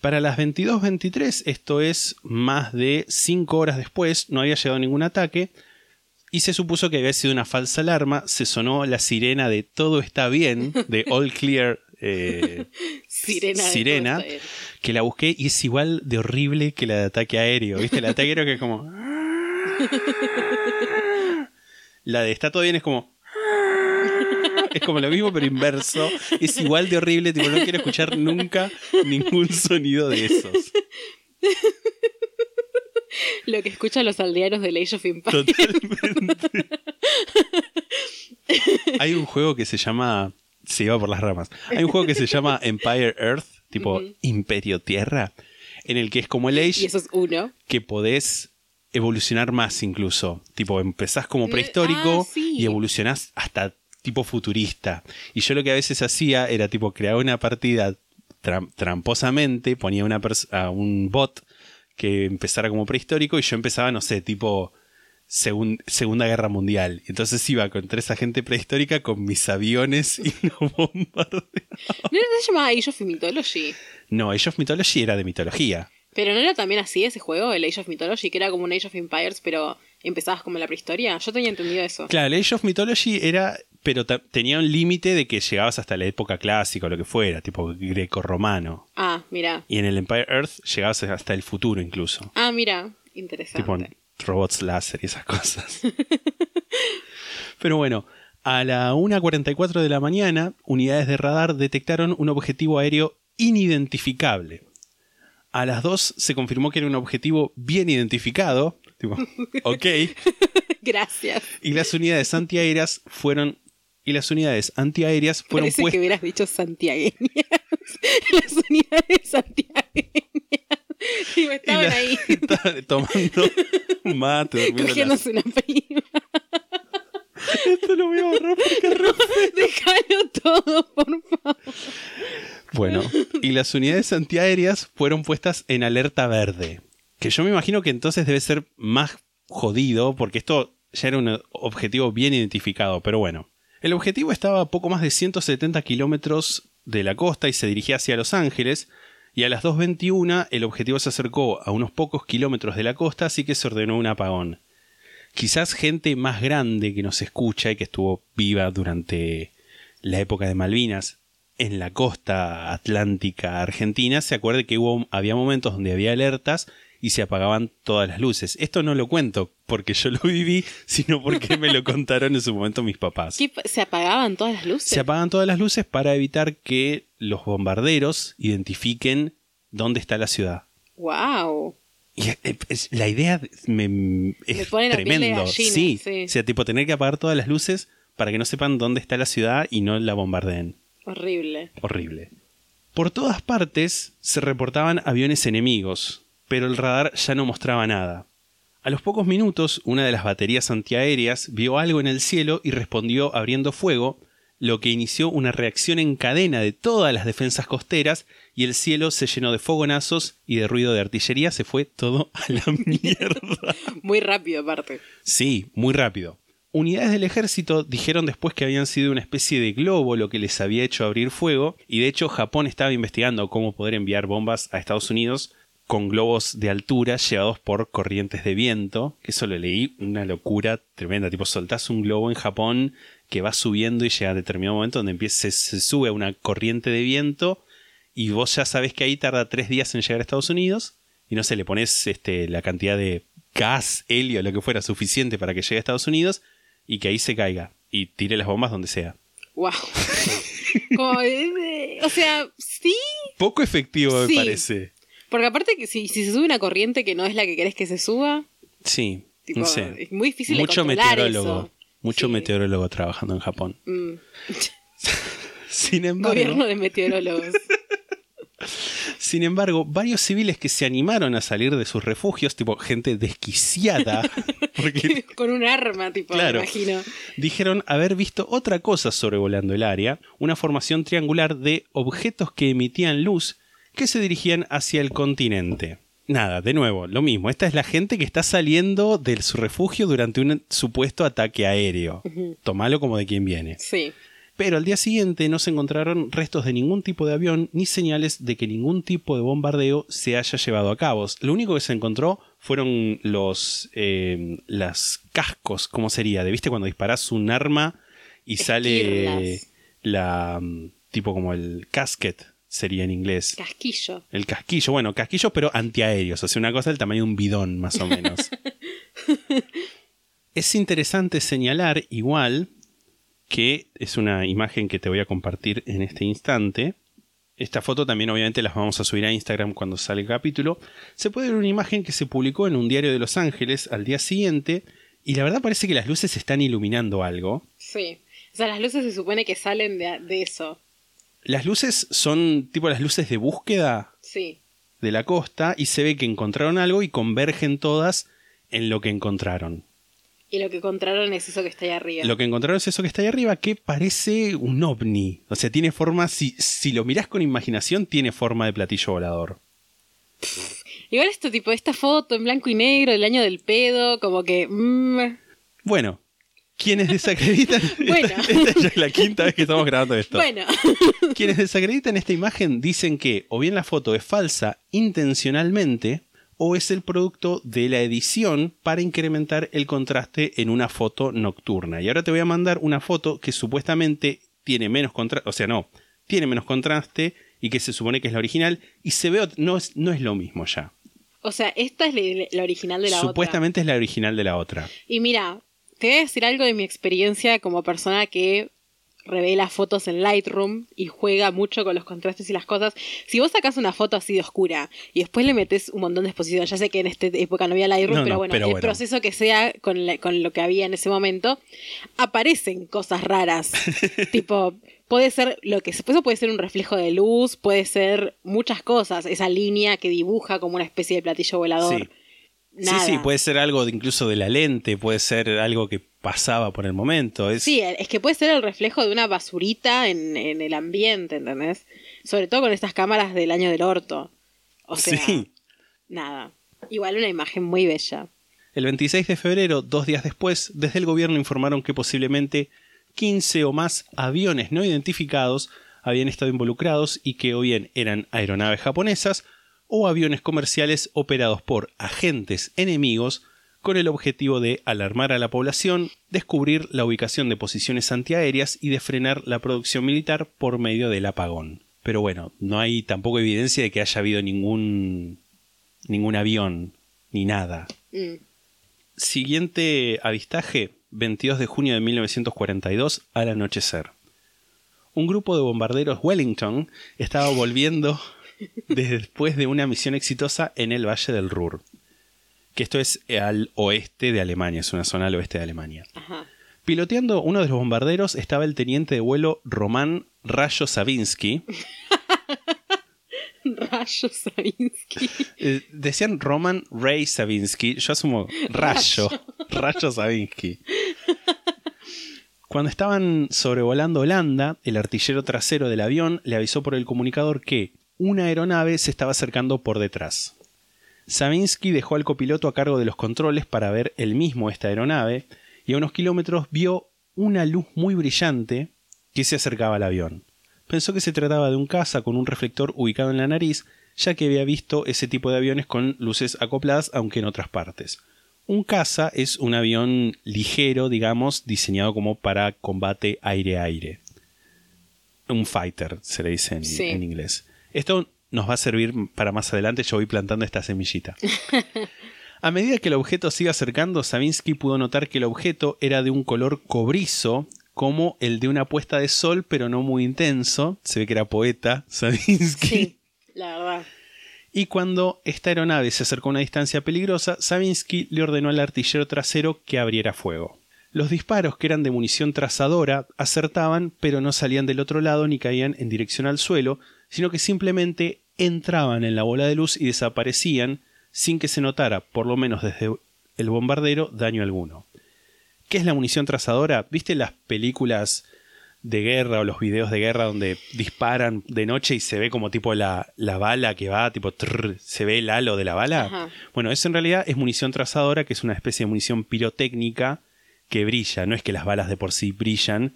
Para las 22.23, esto es más de 5 horas después, no había llegado ningún ataque y se supuso que había sido una falsa alarma. Se sonó la sirena de Todo está bien, de All Clear eh, Sirena. Sirena. que la busqué y es igual de horrible que la de ataque aéreo. ¿Viste? El ataque aéreo que es como. La de está todo bien es como. Es como lo mismo, pero inverso. Es igual de horrible. Tipo, no quiero escuchar nunca ningún sonido de esos. Lo que escuchan los aldeanos de Age of Empires. Totalmente. Hay un juego que se llama. Se iba por las ramas. Hay un juego que se llama Empire Earth, tipo Imperio Tierra, en el que es como el Age. Y eso es uno. que podés evolucionar más incluso. Tipo, empezás como prehistórico ah, sí. y evolucionás hasta tipo futurista. Y yo lo que a veces hacía era tipo crear una partida tram- tramposamente, ponía una a un bot que empezara como prehistórico y yo empezaba, no sé, tipo segun- Segunda Guerra Mundial. Entonces iba contra esa gente prehistórica con mis aviones y lo bombardeaba. ¿No se llamaba Age of Mythology? No, Age of Mythology era de mitología. Pero no era también así ese juego, el Age of Mythology, que era como un Age of Empires, pero empezabas como en la prehistoria. Yo tenía entendido eso. Claro, el Age of Mythology era. Pero tenía un límite de que llegabas hasta la época clásica o lo que fuera, tipo greco-romano. Ah, mira. Y en el Empire Earth llegabas hasta el futuro incluso. Ah, mira. Interesante. Tipo robots láser y esas cosas. Pero bueno, a la 1.44 de la mañana, unidades de radar detectaron un objetivo aéreo inidentificable. A las 2 se confirmó que era un objetivo bien identificado. Tipo, ok. Gracias. Y las unidades antiaéreas fueron. Y las unidades antiaéreas fueron Parece que puestas. hubieras dicho santiagueñas. Las unidades santiagueñas. Y me estaban ahí tomando mate, la- cogiéndose una prima. Esto lo voy a borrar porque re Déjalo todo, por favor. Bueno, y las unidades antiaéreas fueron puestas en alerta verde. Que yo me imagino que entonces debe ser más jodido, porque esto ya era un objetivo bien identificado, pero bueno. El objetivo estaba a poco más de 170 kilómetros de la costa y se dirigía hacia Los Ángeles, y a las 2.21 el objetivo se acercó a unos pocos kilómetros de la costa, así que se ordenó un apagón. Quizás gente más grande que nos escucha y que estuvo viva durante la época de Malvinas en la costa atlántica argentina se acuerde que hubo, había momentos donde había alertas y se apagaban todas las luces. Esto no lo cuento porque yo lo viví, sino porque me lo contaron en su momento mis papás. ¿Qué pa- ¿Se apagaban todas las luces? Se apagan todas las luces para evitar que los bombarderos identifiquen dónde está la ciudad. ¡Wow! Y es- es- la idea me, es Me la tremendo. gallina, sí. sí. O sea, tipo tener que apagar todas las luces para que no sepan dónde está la ciudad y no la bombardeen. Horrible. Horrible. Por todas partes se reportaban aviones enemigos, pero el radar ya no mostraba nada. A los pocos minutos, una de las baterías antiaéreas vio algo en el cielo y respondió abriendo fuego, lo que inició una reacción en cadena de todas las defensas costeras y el cielo se llenó de fogonazos y de ruido de artillería, se fue todo a la mierda. Muy rápido, aparte. Sí, muy rápido. Unidades del ejército dijeron después que habían sido una especie de globo lo que les había hecho abrir fuego, y de hecho Japón estaba investigando cómo poder enviar bombas a Estados Unidos con globos de altura llevados por corrientes de viento, que eso lo leí, una locura tremenda, tipo soltás un globo en Japón que va subiendo y llega a determinado momento donde empieza, se, se sube a una corriente de viento y vos ya sabés que ahí tarda tres días en llegar a Estados Unidos y no sé, le pones este, la cantidad de gas, helio, lo que fuera suficiente para que llegue a Estados Unidos y que ahí se caiga y tire las bombas donde sea. ¡Wow! Como, eh, o sea, sí, Poco efectivo me parece. Porque aparte que si, si se sube una corriente que no es la que querés que se suba, Sí. Tipo, No sé. Es muy difícil mucho de meteorólogo. eso. Mucho Sí. meteorólogo trabajando en Japón. Mm. Sin embargo, Gobierno de meteorólogos. sin embargo, varios civiles que se animaron a salir de sus refugios, tipo gente desquiciada, porque Con un arma, tipo, Claro. me imagino. dijeron haber visto otra cosa sobrevolando el área, una formación triangular de objetos que emitían luz que se dirigían hacia el continente. Nada, de nuevo, lo mismo. Esta es la gente que está saliendo de su refugio durante un supuesto ataque aéreo. Tomalo como de quien viene. Sí. Pero al día siguiente no se encontraron restos de ningún tipo de avión ni señales de que ningún tipo de bombardeo se haya llevado a cabo. Lo único que se encontró fueron los eh, las cascos, ¿cómo sería? ¿De viste cuando disparas un arma y sale la mm, tipo como el casket sería en inglés? Casquillo. El casquillo, bueno, casquillos pero antiaéreos, o sea, una cosa del tamaño de un bidón más o menos. es interesante señalar igual que es una imagen que te voy a compartir en este instante. Esta foto también obviamente las vamos a subir a Instagram cuando sale el capítulo. Se puede ver una imagen que se publicó en un diario de Los Ángeles al día siguiente y la verdad parece que las luces están iluminando algo. Sí. O sea, las luces se supone que salen de, de eso. Las luces son tipo las luces de búsqueda Sí. de la costa y se ve que encontraron algo y convergen todas en lo que encontraron. Y lo que encontraron es eso que está ahí arriba. Lo que encontraron es eso que está ahí arriba que parece un ovni. O sea, tiene forma, si, si lo mirás con imaginación, tiene forma de platillo volador. Igual esto, tipo, esta foto en blanco y negro del año del pedo, como que... mm, Bueno, quienes desacreditan... Bueno. esta, esta ya es la quinta vez que estamos grabando esto. bueno. Quienes desacreditan esta imagen dicen que o bien la foto es falsa intencionalmente o es el producto de la edición para incrementar el contraste en una foto nocturna. Y ahora te voy a mandar una foto que supuestamente tiene menos contraste, o sea, no, tiene menos contraste y que se supone que es la original y se ve, no es, no es lo mismo ya. O sea, esta es la, la original de la otra. Supuestamente es la original de la otra. Y mira, te voy a decir algo de mi experiencia como persona que revela fotos en Lightroom y juega mucho con los contrastes y las cosas. Si vos sacás una foto así de oscura y después le metes un montón de exposición, ya sé que en esta época no había Lightroom, No, pero, no, bueno, pero el bueno. proceso que sea con, la- con lo que había en ese momento, aparecen cosas raras. tipo, puede ser lo que eso puede ser un reflejo de luz, puede ser muchas cosas, esa línea que dibuja como una especie de platillo volador. Sí. Nada. Sí, sí, puede ser algo de- incluso de la lente, puede ser algo que pasaba por el momento. Es, Sí, es que puede ser el reflejo de una basurita en, en el ambiente, ¿entendés? Sobre todo con estas cámaras del año del orto. O sea, Sí. nada. Igual una imagen muy bella. El 26 de febrero, dos días después, desde el gobierno informaron que posiblemente 15 o más aviones no identificados habían estado involucrados y que o bien eran aeronaves japonesas o aviones comerciales operados por agentes enemigos con el objetivo de alarmar a la población, descubrir la ubicación de posiciones antiaéreas y de frenar la producción militar por medio del apagón. Pero bueno, no hay tampoco evidencia de que haya habido ningún ningún avión ni nada. Mm. Siguiente avistaje, 22 de junio de 1942, al anochecer. Un grupo de bombarderos Wellington estaba volviendo después de una misión exitosa en el Valle del Ruhr. Que esto es al oeste de Alemania, es una zona al oeste de Alemania. Ajá. Piloteando uno de los bombarderos estaba el teniente de vuelo Román Rayo Savinsky. Rayo Savinsky. Eh, decían Roman Ray Savinsky. Yo asumo Rayo. Rayo Savinsky. Cuando estaban sobrevolando Holanda, el artillero trasero del avión le avisó por el comunicador que una aeronave se estaba acercando por detrás. Savinsky dejó al copiloto a cargo de los controles para ver él mismo esta aeronave y a unos kilómetros vio una luz muy brillante que se acercaba al avión. Pensó que se trataba de un caza con un reflector ubicado en la nariz, ya que había visto ese tipo de aviones con luces acopladas, aunque en otras partes. Un caza es un avión ligero, digamos, diseñado como para combate aire-aire. Un fighter, se le dice en, Sí. en inglés. Esto nos va a servir para más adelante, yo voy plantando esta semillita. A medida que el objeto se iba acercando, Savinsky pudo notar que el objeto era de un color cobrizo, como el de una puesta de sol, pero no muy intenso. Se ve que era poeta, Savinsky. Sí, la verdad. Y cuando esta aeronave se acercó a una distancia peligrosa, Savinsky le ordenó al artillero trasero que abriera fuego. Los disparos, que eran de munición trazadora, acertaban, pero no salían del otro lado ni caían en dirección al suelo, sino que simplemente entraban en la bola de luz y desaparecían sin que se notara, por lo menos desde el bombardero, daño alguno. ¿Qué es la munición trazadora? ¿Viste las películas de guerra o los videos de guerra donde disparan de noche y se ve como tipo la, la bala que va, tipo trrr, se ve el halo de la bala? Ajá. Bueno, eso en realidad es munición trazadora, que es una especie de munición pirotécnica que brilla. No es que las balas de por sí brillan,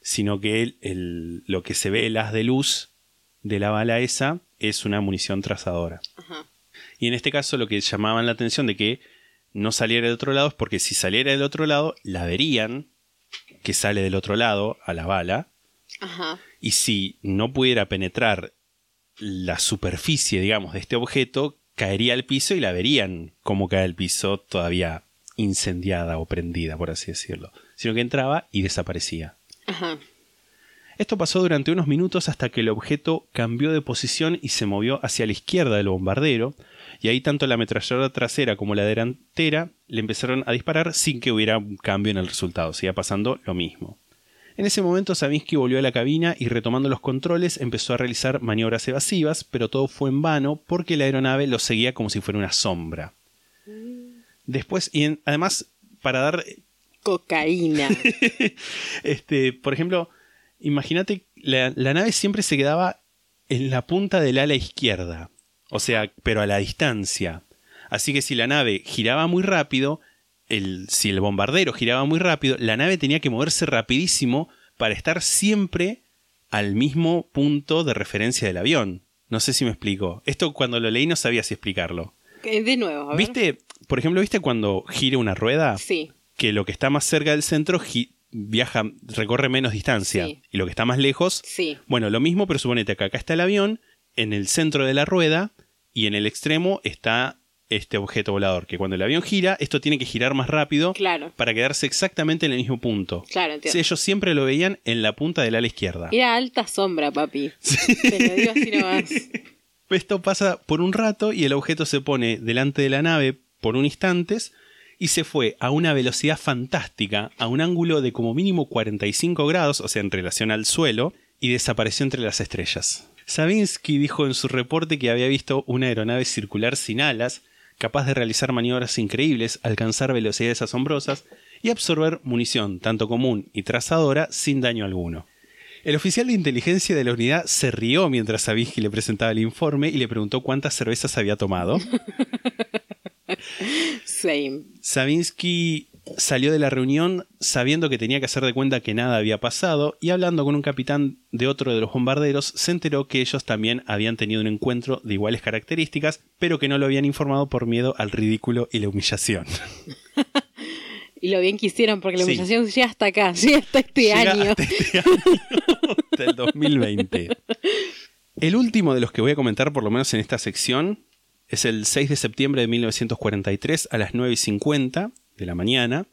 sino que el- el- lo que se ve, el haz de luz de la bala esa, es una munición trazadora. Ajá. Y en este caso lo que llamaban la atención de que no saliera del otro lado es porque si saliera del otro lado, la verían que sale del otro lado a la bala. Ajá. Y si no pudiera penetrar la superficie, digamos, de este objeto, caería al piso y la verían como cae al piso todavía incendiada o prendida, por así decirlo. Sino que entraba y desaparecía. Ajá. Esto pasó durante unos minutos hasta que el objeto cambió de posición y se movió hacia la izquierda del bombardero, y ahí tanto la ametralladora trasera como la delantera le empezaron a disparar sin que hubiera un cambio en el resultado, seguía pasando lo mismo. En ese momento Savinsky volvió a la cabina y retomando los controles empezó a realizar maniobras evasivas, pero todo fue en vano porque la aeronave lo seguía como si fuera una sombra. Después, y en- además, para dar Cocaína. este, por ejemplo, imagínate, la, la nave siempre se quedaba en la punta del ala izquierda, o sea, pero a la distancia. Así que si la nave giraba muy rápido, el, si el bombardero giraba muy rápido, la nave tenía que moverse rapidísimo para estar siempre al mismo punto de referencia del avión. No sé si me explico. Esto cuando lo leí no sabía si explicarlo. Eh, De nuevo, a ver. ¿Viste? Por ejemplo, ¿viste cuando gira una rueda? Sí. que lo que está más cerca del centro viaja, recorre menos distancia. Sí. Y lo que está más lejos, Sí. bueno, lo mismo, pero suponete que acá está el avión, en el centro de la rueda, y en el extremo está este objeto volador. Que cuando el avión gira, esto tiene que girar más rápido Claro. para quedarse exactamente en el mismo punto. Claro, entiendo. Sí, ellos siempre lo veían en la punta del ala izquierda. Era alta sombra, papi. Te lo digo así nomás. Esto pasa por un rato y el objeto se pone delante de la nave por un instante y se fue a una velocidad fantástica, a un ángulo de como mínimo 45 grados, o sea, en relación al suelo, y desapareció entre las estrellas. Savinsky dijo en su reporte que había visto una aeronave circular sin alas, capaz de realizar maniobras increíbles, alcanzar velocidades asombrosas y absorber munición, tanto común y trazadora, sin daño alguno. El oficial de inteligencia de la unidad se rió mientras Savinsky le presentaba el informe y le preguntó cuántas cervezas había tomado. Same. Savinsky salió de la reunión sabiendo que tenía que hacer de cuenta que nada había pasado y hablando con un capitán de otro de los bombarderos se enteró que ellos también habían tenido un encuentro de iguales características pero que no lo habían informado por miedo al ridículo y la humillación. Y lo bien que hicieron, porque la Sí. humillación llega hasta acá, llega hasta este Llega año. hasta este año, hasta el 2020. El último de los que voy a comentar, por lo menos en esta sección, es el 6 de septiembre de 1943 a las 9 y 50 de la mañana.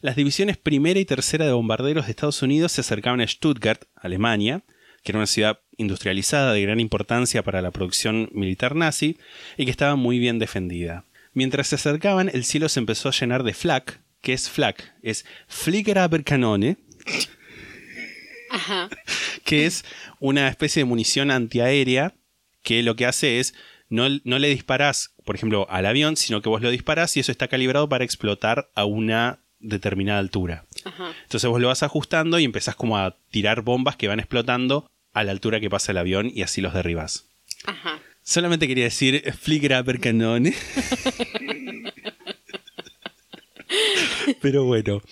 Las divisiones primera y tercera de bombarderos de Estados Unidos se acercaban a Stuttgart, Alemania, que era una ciudad industrializada de gran importancia para la producción militar nazi y que estaba muy bien defendida. Mientras se acercaban, el cielo se empezó a llenar de flak. ¿Qué es flak? Es Fliegerabwehrkanone, que es una especie de munición antiaérea que lo que hace es no, no le disparás, por ejemplo, al avión, sino que vos lo disparás y eso está calibrado para explotar a una determinada altura. Ajá. Entonces vos lo vas ajustando y empezás como a tirar bombas que van explotando a la altura que pasa el avión y así los derribas. Ajá. Solamente quería decir Fliegerabwehrkanone. Pero bueno.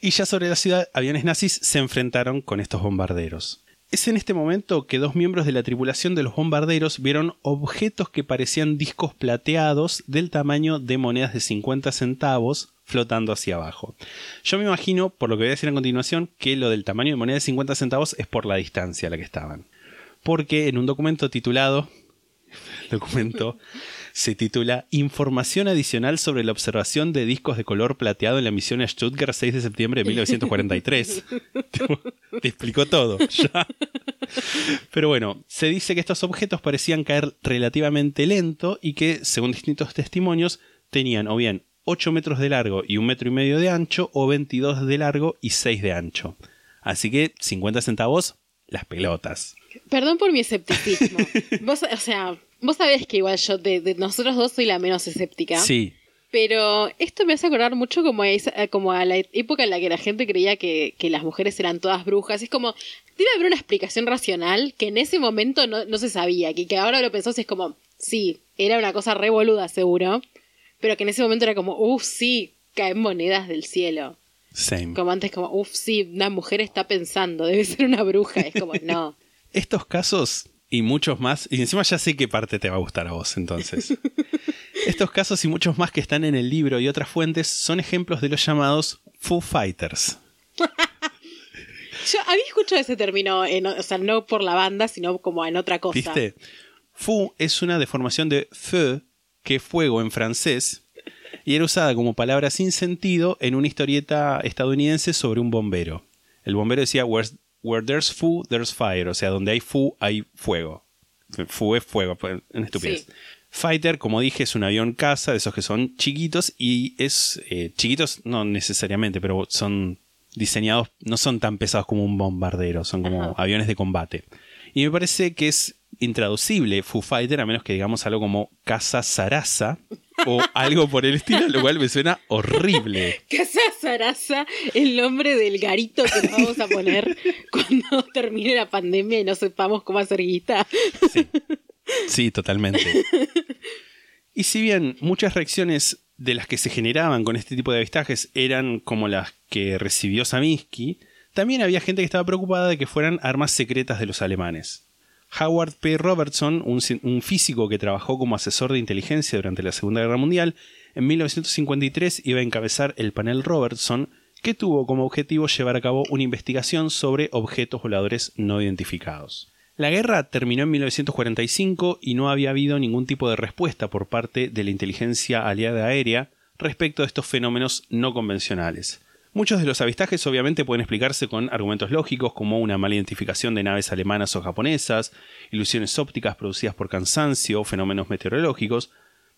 Y ya sobre la ciudad, aviones nazis se enfrentaron con estos bombarderos. Es en este momento que dos miembros de la tripulación de los bombarderos vieron objetos que parecían discos plateados del tamaño de monedas de 50 centavos flotando hacia abajo. Yo me imagino, por lo que voy a decir a continuación, que lo del tamaño de moneda de 50 centavos es por la distancia a la que estaban. Porque en un documento titulado, documento se titula Información adicional sobre la observación de discos de color plateado en la misión a Stuttgart 6 de septiembre de 1943. Tipo, Te explicó todo. Ya. Pero bueno, se dice que estos objetos parecían caer relativamente lento y que, según distintos testimonios, tenían o bien 8 metros de largo y un metro y medio de ancho o 22 de largo y 6 de ancho. Así que 50 centavos, las pelotas. Perdón por mi escepticismo. vos, o sea, vos sabés que igual yo de, de nosotros dos soy la menos escéptica. Sí, Pero esto me hace acordar mucho como a, esa- como a la época en la que la gente creía que, que las mujeres eran todas brujas. Es como, debe haber una explicación racional que en ese momento no, no se sabía, que, que ahora lo pensás y es como, sí, era una cosa revoluda seguro, pero que en ese momento era como, uff, sí, caen monedas del cielo. same. Como antes como, uff, sí, una mujer está pensando, debe ser una bruja. Es como, no. Estos casos y muchos más, y encima ya sé qué parte te va a gustar a vos entonces. Estos casos y muchos más que están en el libro y otras fuentes son ejemplos de los llamados Foo Fighters. Yo había escuchado ese término, en- o sea, no por la banda, sino como en otra cosa. ¿Viste? Fou es una deformación de feu, que es fuego en francés, y era usada como palabra sin sentido en una historieta estadounidense sobre un bombero. El bombero decía, Where's- where there's foo, there's fire, o sea, donde hay fu, hay fuego. Fu es fuego, pues, en estupidez. Sí. Fighter, como dije, es un avión caza, de esos que son chiquitos y es eh, chiquitos, no necesariamente, pero son diseñados, no son tan pesados como un bombardero, son como Ajá. aviones de combate. Y me parece que es intraducible Foo Fighter, a menos que digamos algo como Casa Sarasa o algo por el estilo, lo cual me suena horrible. Casa Sarasa, el nombre del garito que nos vamos a poner cuando termine la pandemia y no sepamos cómo hacer guita. Sí, totalmente. Y si bien muchas reacciones de las que se generaban con este tipo de avistajes eran como las que recibió Saminsky, también había gente que estaba preocupada de que fueran armas secretas de los alemanes. Howard P. Robertson, un, físico que trabajó como asesor de inteligencia durante la Segunda Guerra Mundial, en 1953 iba a encabezar el panel Robertson, que tuvo como objetivo llevar a cabo una investigación sobre objetos voladores no identificados. La guerra terminó en 1945 y no había habido ningún tipo de respuesta por parte de la inteligencia aliada aérea respecto a estos fenómenos no convencionales. Muchos de los avistajes obviamente pueden explicarse con argumentos lógicos como una mala identificación de naves alemanas o japonesas, ilusiones ópticas producidas por cansancio fenómenos meteorológicos,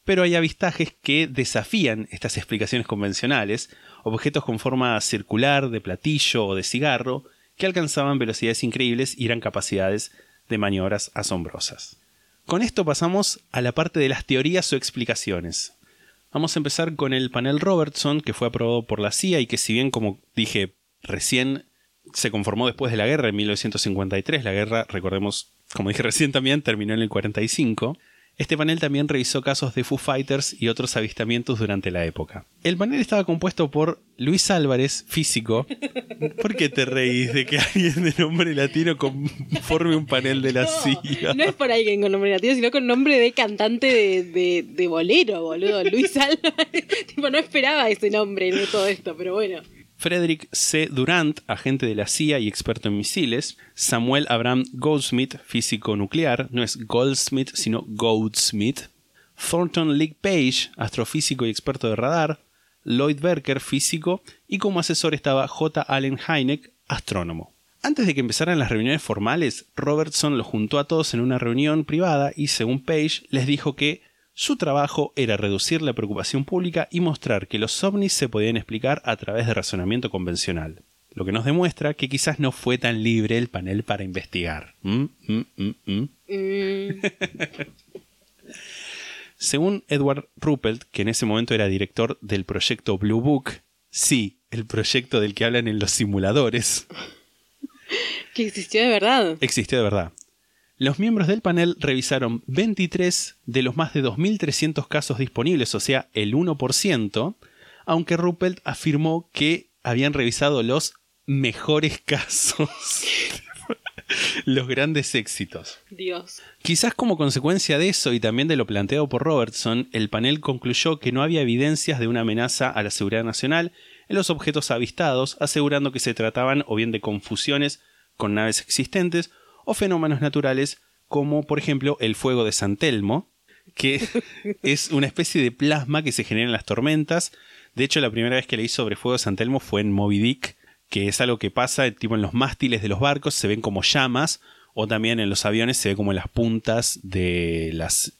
pero hay avistajes que desafían estas explicaciones convencionales, objetos con forma circular, de platillo o de cigarro, que alcanzaban velocidades increíbles y eran capacidades de maniobras asombrosas. Con esto pasamos a la parte de las teorías o explicaciones. Vamos a empezar con el panel Robertson, que fue aprobado por la CIA y que si bien, como dije, recién se conformó después de la guerra en 1953, la guerra, recordemos, como dije recién también, terminó en el 45, este panel también revisó casos de Foo Fighters y otros avistamientos durante la época. El panel estaba compuesto por Luis Álvarez, físico. ¿Por qué te reís de que alguien de nombre latino conforme un panel de la CIA? No es por alguien con nombre latino, sino con nombre de cantante de, de, de bolero, boludo. Luis Álvarez. tipo, no esperaba ese nombre de todo esto, pero bueno. Frederick C. Durant, agente de la CIA y experto en misiles, Samuel Abraham Goldsmith, físico nuclear, no es Goldsmith, sino Goldsmith, Thornton League Page, astrofísico y experto de radar, Lloyd Berker, físico, y como asesor estaba J. Allen Hynek, astrónomo. Antes de que empezaran las reuniones formales, Robertson los juntó a todos en una reunión privada y, según Page, les dijo que su trabajo era reducir la preocupación pública y mostrar que los ovnis se podían explicar a través de razonamiento convencional. Lo que nos demuestra que quizás no fue tan libre el panel para investigar. Mm, mm, mm, Según Edward Ruppelt, que en ese momento era director del proyecto Blue Book, sí, el proyecto del que hablan en los simuladores, que existió de verdad. existió de verdad. Los miembros del panel revisaron 23 de los más de 2.300 casos disponibles, o sea, el 1%, aunque Ruppelt afirmó que habían revisado los mejores casos, los grandes éxitos. Dios. Quizás como consecuencia de eso y también de lo planteado por Robertson, el panel concluyó que no había evidencias de una amenaza a la seguridad nacional en los objetos avistados, asegurando que se trataban o bien de confusiones con naves existentes o fenómenos naturales como por ejemplo el fuego de San Telmo, que es una especie de plasma que se genera en las tormentas. De hecho, la primera vez que leí sobre fuego de San Telmo fue en Moby Dick, que es algo que pasa tipo en los mástiles de los barcos, se ven como llamas o también en los aviones se ve como en las puntas de las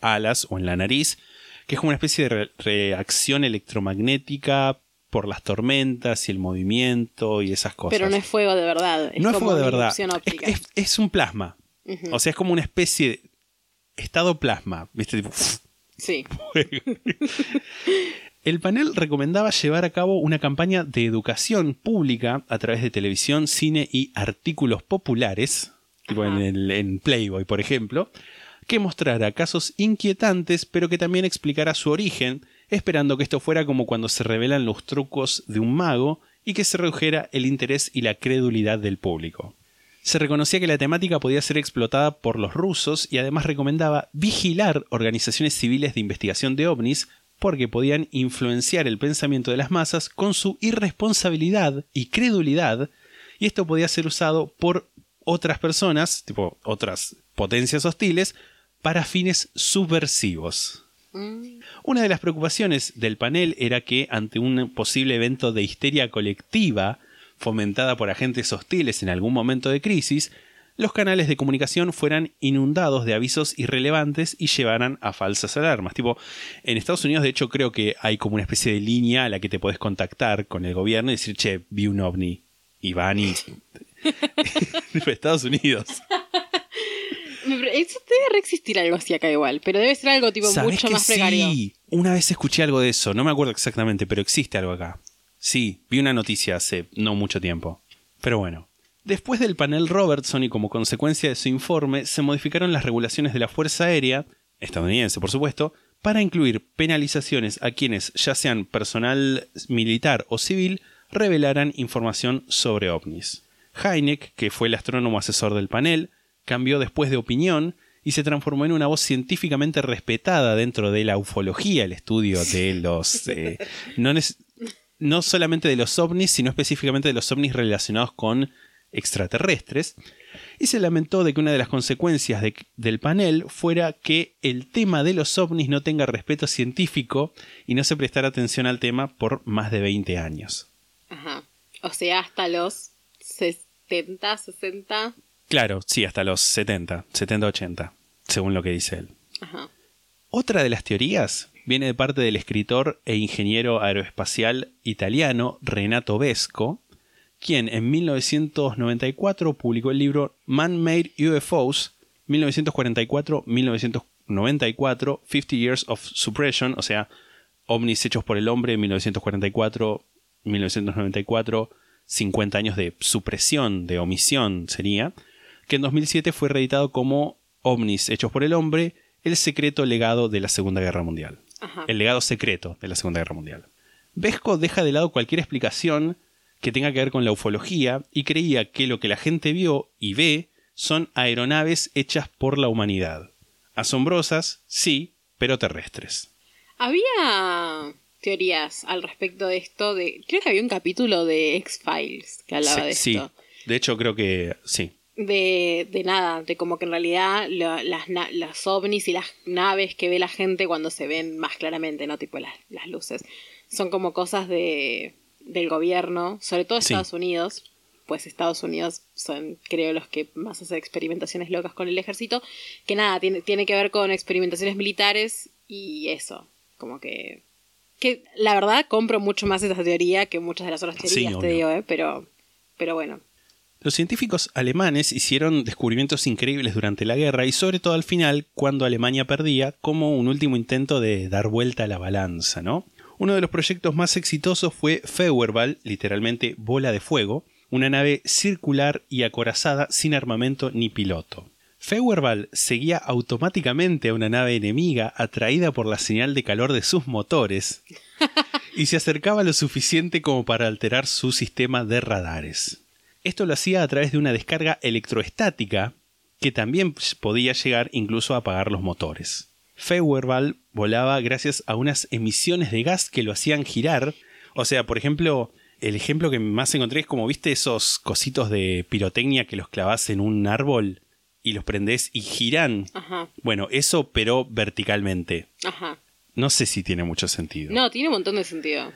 alas o en la nariz, que es como una especie de re- reacción electromagnética por las tormentas y el movimiento y esas cosas. Pero no es fuego de verdad. Es No es fuego de verdad. Es, es- es un plasma. O sea, es como una especie de estado plasma. ¿Viste? Tipo, Sí. El panel recomendaba llevar a cabo una campaña de educación pública a través de televisión, cine y artículos populares, tipo en, el- en Playboy, por ejemplo, que mostrara casos inquietantes, pero que también explicara su origen, esperando que esto fuera como cuando se revelan los trucos de un mago y que se redujera el interés y la credulidad del público. Se reconocía que la temática podía ser explotada por los rusos y además recomendaba vigilar organizaciones civiles de investigación de ovnis porque podían influenciar el pensamiento de las masas con su irresponsabilidad y credulidad y esto podía ser usado por otras personas, tipo otras potencias hostiles, para fines subversivos. Una de las preocupaciones del panel era que ante un posible evento de histeria colectiva fomentada por agentes hostiles en algún momento de crisis, los canales de comunicación fueran inundados de avisos irrelevantes y llevaran a falsas alarmas. Tipo, en Estados Unidos, de hecho, creo que hay como una especie de línea a la que te puedes contactar con el gobierno y decir, che, vi un ovni. Y van y... Estados Unidos. Debe reexistir algo así acá igual, pero debe ser algo tipo ¿Sabés mucho que más precario. Sí, una vez escuché algo de eso, no me acuerdo exactamente, pero existe algo acá. Sí, vi una noticia hace no mucho tiempo. Pero bueno. Después del panel Robertson y como consecuencia de su informe, se modificaron las regulaciones de la Fuerza Aérea, estadounidense por supuesto, para incluir penalizaciones a quienes, ya sean personal militar o civil, revelaran información sobre ovnis. Heineck, que fue el astrónomo asesor del panel, cambió después de opinión y se transformó en una voz científicamente respetada dentro de la ufología, el estudio de los... eh, no, no solamente de los ovnis, sino específicamente de los ovnis relacionados con extraterrestres, y se lamentó de que una de las consecuencias de- del panel fuera que el tema de los ovnis no tenga respeto científico y no se prestara atención al tema por más de 20 años. Ajá. O sea, hasta los 70, 60. Claro, sí, hasta los 70, 70, 80, según lo que dice él. Ajá. Otra de las teorías viene de parte del escritor e ingeniero aeroespacial italiano Renato Vesco, quien en 1994 publicó el libro Man-Made UFOs 1944-1994, 50 Years of Suppression, o sea, ovnis hechos por el hombre 1944-1994, 50 años de supresión, de omisión sería, que en 2007 fue reeditado como ovnis hechos por el hombre, el secreto legado de la Segunda Guerra Mundial. Ajá. El legado secreto de la Segunda Guerra Mundial. Vesco deja de lado cualquier explicación que tenga que ver con la ufología y creía que lo que la gente vio y ve son aeronaves hechas por la humanidad. Asombrosas, sí, pero terrestres. Había teorías al respecto de esto. De, creo que había un capítulo de X-Files que hablaba Sí, de sí. esto. De hecho, creo que sí. De, de nada, de como que en realidad la- las, las ovnis y las naves que ve la gente cuando se ven más claramente, ¿no? Tipo las, las luces. Son como cosas de, del gobierno, sobre todo Sí. Estados Unidos. Pues Estados Unidos son, creo, los que más hacen experimentaciones locas con el ejército. Que nada, tiene, tiene que ver con experimentaciones militares y eso. Como que. Que la verdad compro mucho más esa teoría que muchas de las otras Sí, teorías, te digo, ¿eh? Pero, pero bueno. Los científicos alemanes hicieron descubrimientos increíbles durante la guerra y sobre todo al final, cuando Alemania perdía, como un último intento de dar vuelta a la balanza, ¿no? Uno de los proyectos más exitosos fue Feuerball, literalmente bola de fuego, una nave circular y acorazada sin armamento ni piloto. Feuerball seguía automáticamente a una nave enemiga atraída por la señal de calor de sus motores y se acercaba lo suficiente como para alterar su sistema de radares. Esto lo hacía a través de una descarga electroestática que también podía llegar incluso a apagar los motores. Feuerball volaba gracias a unas emisiones de gas que lo hacían girar. O sea, por ejemplo, el ejemplo que más encontré es como, viste, esos cositos de pirotecnia que los clavas en un árbol y los prendés y giran. Ajá, Bueno, eso pero verticalmente. ajá. No sé si tiene mucho sentido. No, tiene un montón de sentido.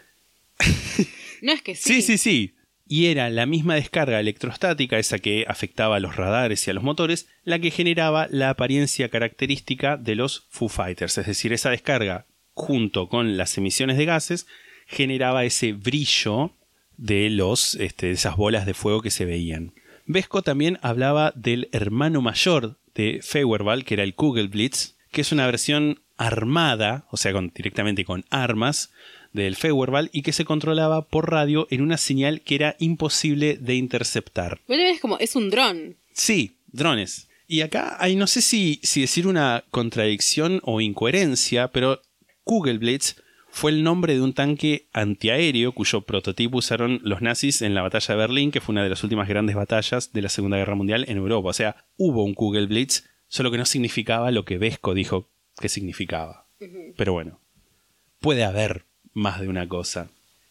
No es que Sí, sí. sí, sí. Y era la misma descarga electrostática, esa que afectaba a los radares y a los motores, la que generaba la apariencia característica de los Foo Fighters, es decir, esa descarga junto con las emisiones de gases generaba ese brillo de los este, esas bolas de fuego que se veían. Vesco también hablaba del hermano mayor de Feuerball, que era el Kugelblitz, que es una versión armada, o sea, directamente con armas, del Feuerball y que se controlaba por radio en una señal que era imposible de interceptar. Bueno, es como, es un dron. Sí, drones. Y acá hay, no sé si, si decir una contradicción o incoherencia, pero Kugelblitz fue el nombre de un tanque antiaéreo cuyo prototipo usaron los nazis en la batalla de Berlín, que fue una de las últimas grandes batallas de la Segunda Guerra Mundial en Europa. O sea, hubo un Kugelblitz, solo que no significaba lo que Vesco dijo que significaba. Pero bueno, puede haber más de una cosa.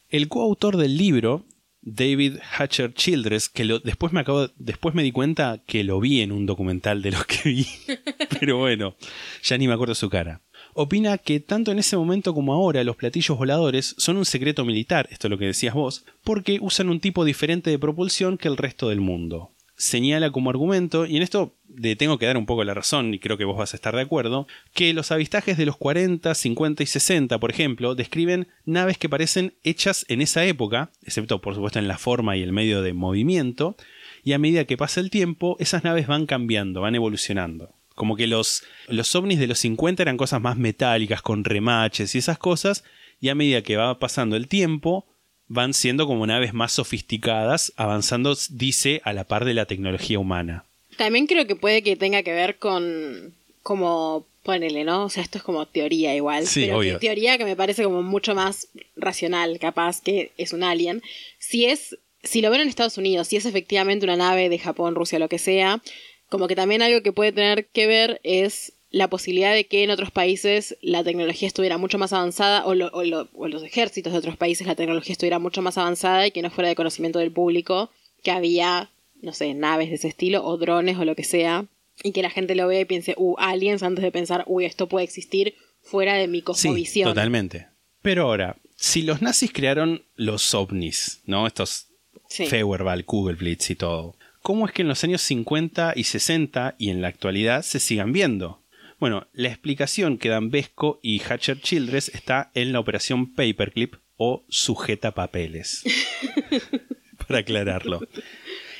El coautor del libro, David Hatcher Childress, que lo, después me acabo, después me di cuenta que lo vi en un documental de los que vi, pero bueno, ya ni me acuerdo su cara. Opina que tanto en ese momento como ahora los platillos voladores son un secreto militar, esto es lo que decías vos, porque usan un tipo diferente de propulsión que el resto del mundo. Señala como argumento, y en esto le tengo que dar un poco la razón, y creo que vos vas a estar de acuerdo, que los avistajes de los 40, 50 y 60, por ejemplo, describen naves que parecen hechas en esa época, excepto por supuesto en la forma y el medio de movimiento, y a medida que pasa el tiempo, esas naves van cambiando, van evolucionando. Como que los, los ovnis de los 50 eran cosas más metálicas, con remaches y esas cosas, y a medida que va pasando el tiempo, van siendo como naves más sofisticadas, avanzando, dice, a la par de la tecnología humana. También creo que puede que tenga que ver con como ponele, ¿no? O sea, esto es como teoría igual, Sí, pero obvio. teoría que me parece como mucho más racional, capaz que es un alien. Si es si lo ven en Estados Unidos, si es efectivamente una nave de Japón, Rusia, lo que sea, como que también algo que puede tener que ver es la posibilidad de que en otros países la tecnología estuviera mucho más avanzada o, lo- o lo- o los ejércitos de otros países la tecnología estuviera mucho más avanzada y que no fuera de conocimiento del público que había, no sé, naves de ese estilo o drones o lo que sea y que la gente lo vea y piense, uh, aliens antes de pensar, uy, esto puede existir fuera de mi Sí, cosmovisión. totalmente. Pero ahora, si los nazis crearon los ovnis, ¿no? Estos Sí. Feuerball, Kugelblitz y todo, ¿cómo es que en los años 50 y 60 y en la actualidad se sigan viendo? Bueno, la explicación que dan Vesco y Hatcher Childress está en la operación Paperclip o sujeta papeles. Para aclararlo.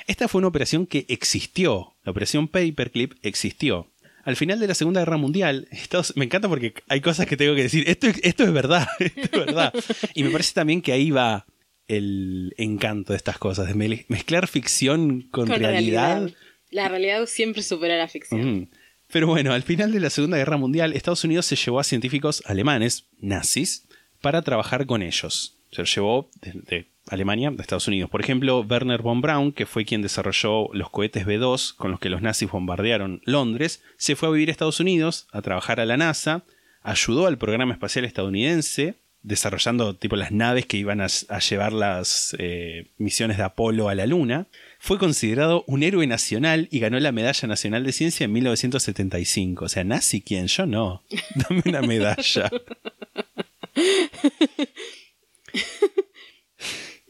Esta fue una operación que existió. La operación Paperclip existió. Al final de la Segunda Guerra Mundial, Estados- me encanta porque hay cosas que tengo que decir. Esto, es- esto es verdad, esto es verdad. Y me parece también que ahí va el encanto de estas cosas, de mezclar ficción con, Con realidad. La realidad siempre supera la ficción. Mm. Pero bueno, al final de la Segunda Guerra Mundial, Estados Unidos se llevó a científicos alemanes, nazis, para trabajar con ellos. Se los llevó de, Alemania a Estados Unidos. Por ejemplo, Werner von Braun, que fue quien desarrolló los cohetes B-2 con los que los nazis bombardearon Londres, se fue a vivir a Estados Unidos, a trabajar a la NASA, ayudó al programa espacial estadounidense, desarrollando tipo las naves que iban a, a llevar las eh, misiones de Apolo a la Luna. Fue considerado un héroe nacional y ganó la Medalla Nacional de Ciencia en 1975. O sea, nazi quién, yo no. Dame una medalla.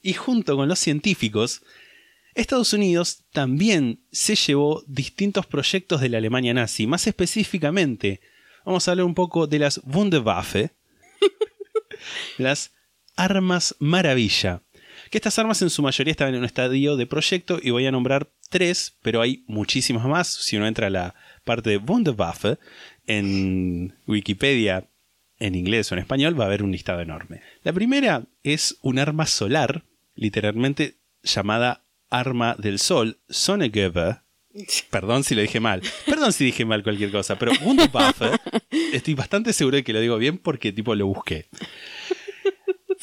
Y junto con los científicos, Estados Unidos también se llevó distintos proyectos de la Alemania nazi. Más específicamente, vamos a hablar un poco de las Wunderwaffe, las armas maravilla. Que estas armas en su mayoría estaban en un estadio de proyecto y voy a nombrar tres, pero hay muchísimas más. Si uno entra a la parte de Wunderwaffe en Wikipedia en inglés o en español va a haber un listado enorme. La primera es un arma solar, literalmente llamada arma del sol, Sonnengewehr. Perdón si lo dije mal. Perdón si dije mal cualquier cosa, pero Wunderwaffe, estoy bastante seguro de que lo digo bien porque tipo lo busqué.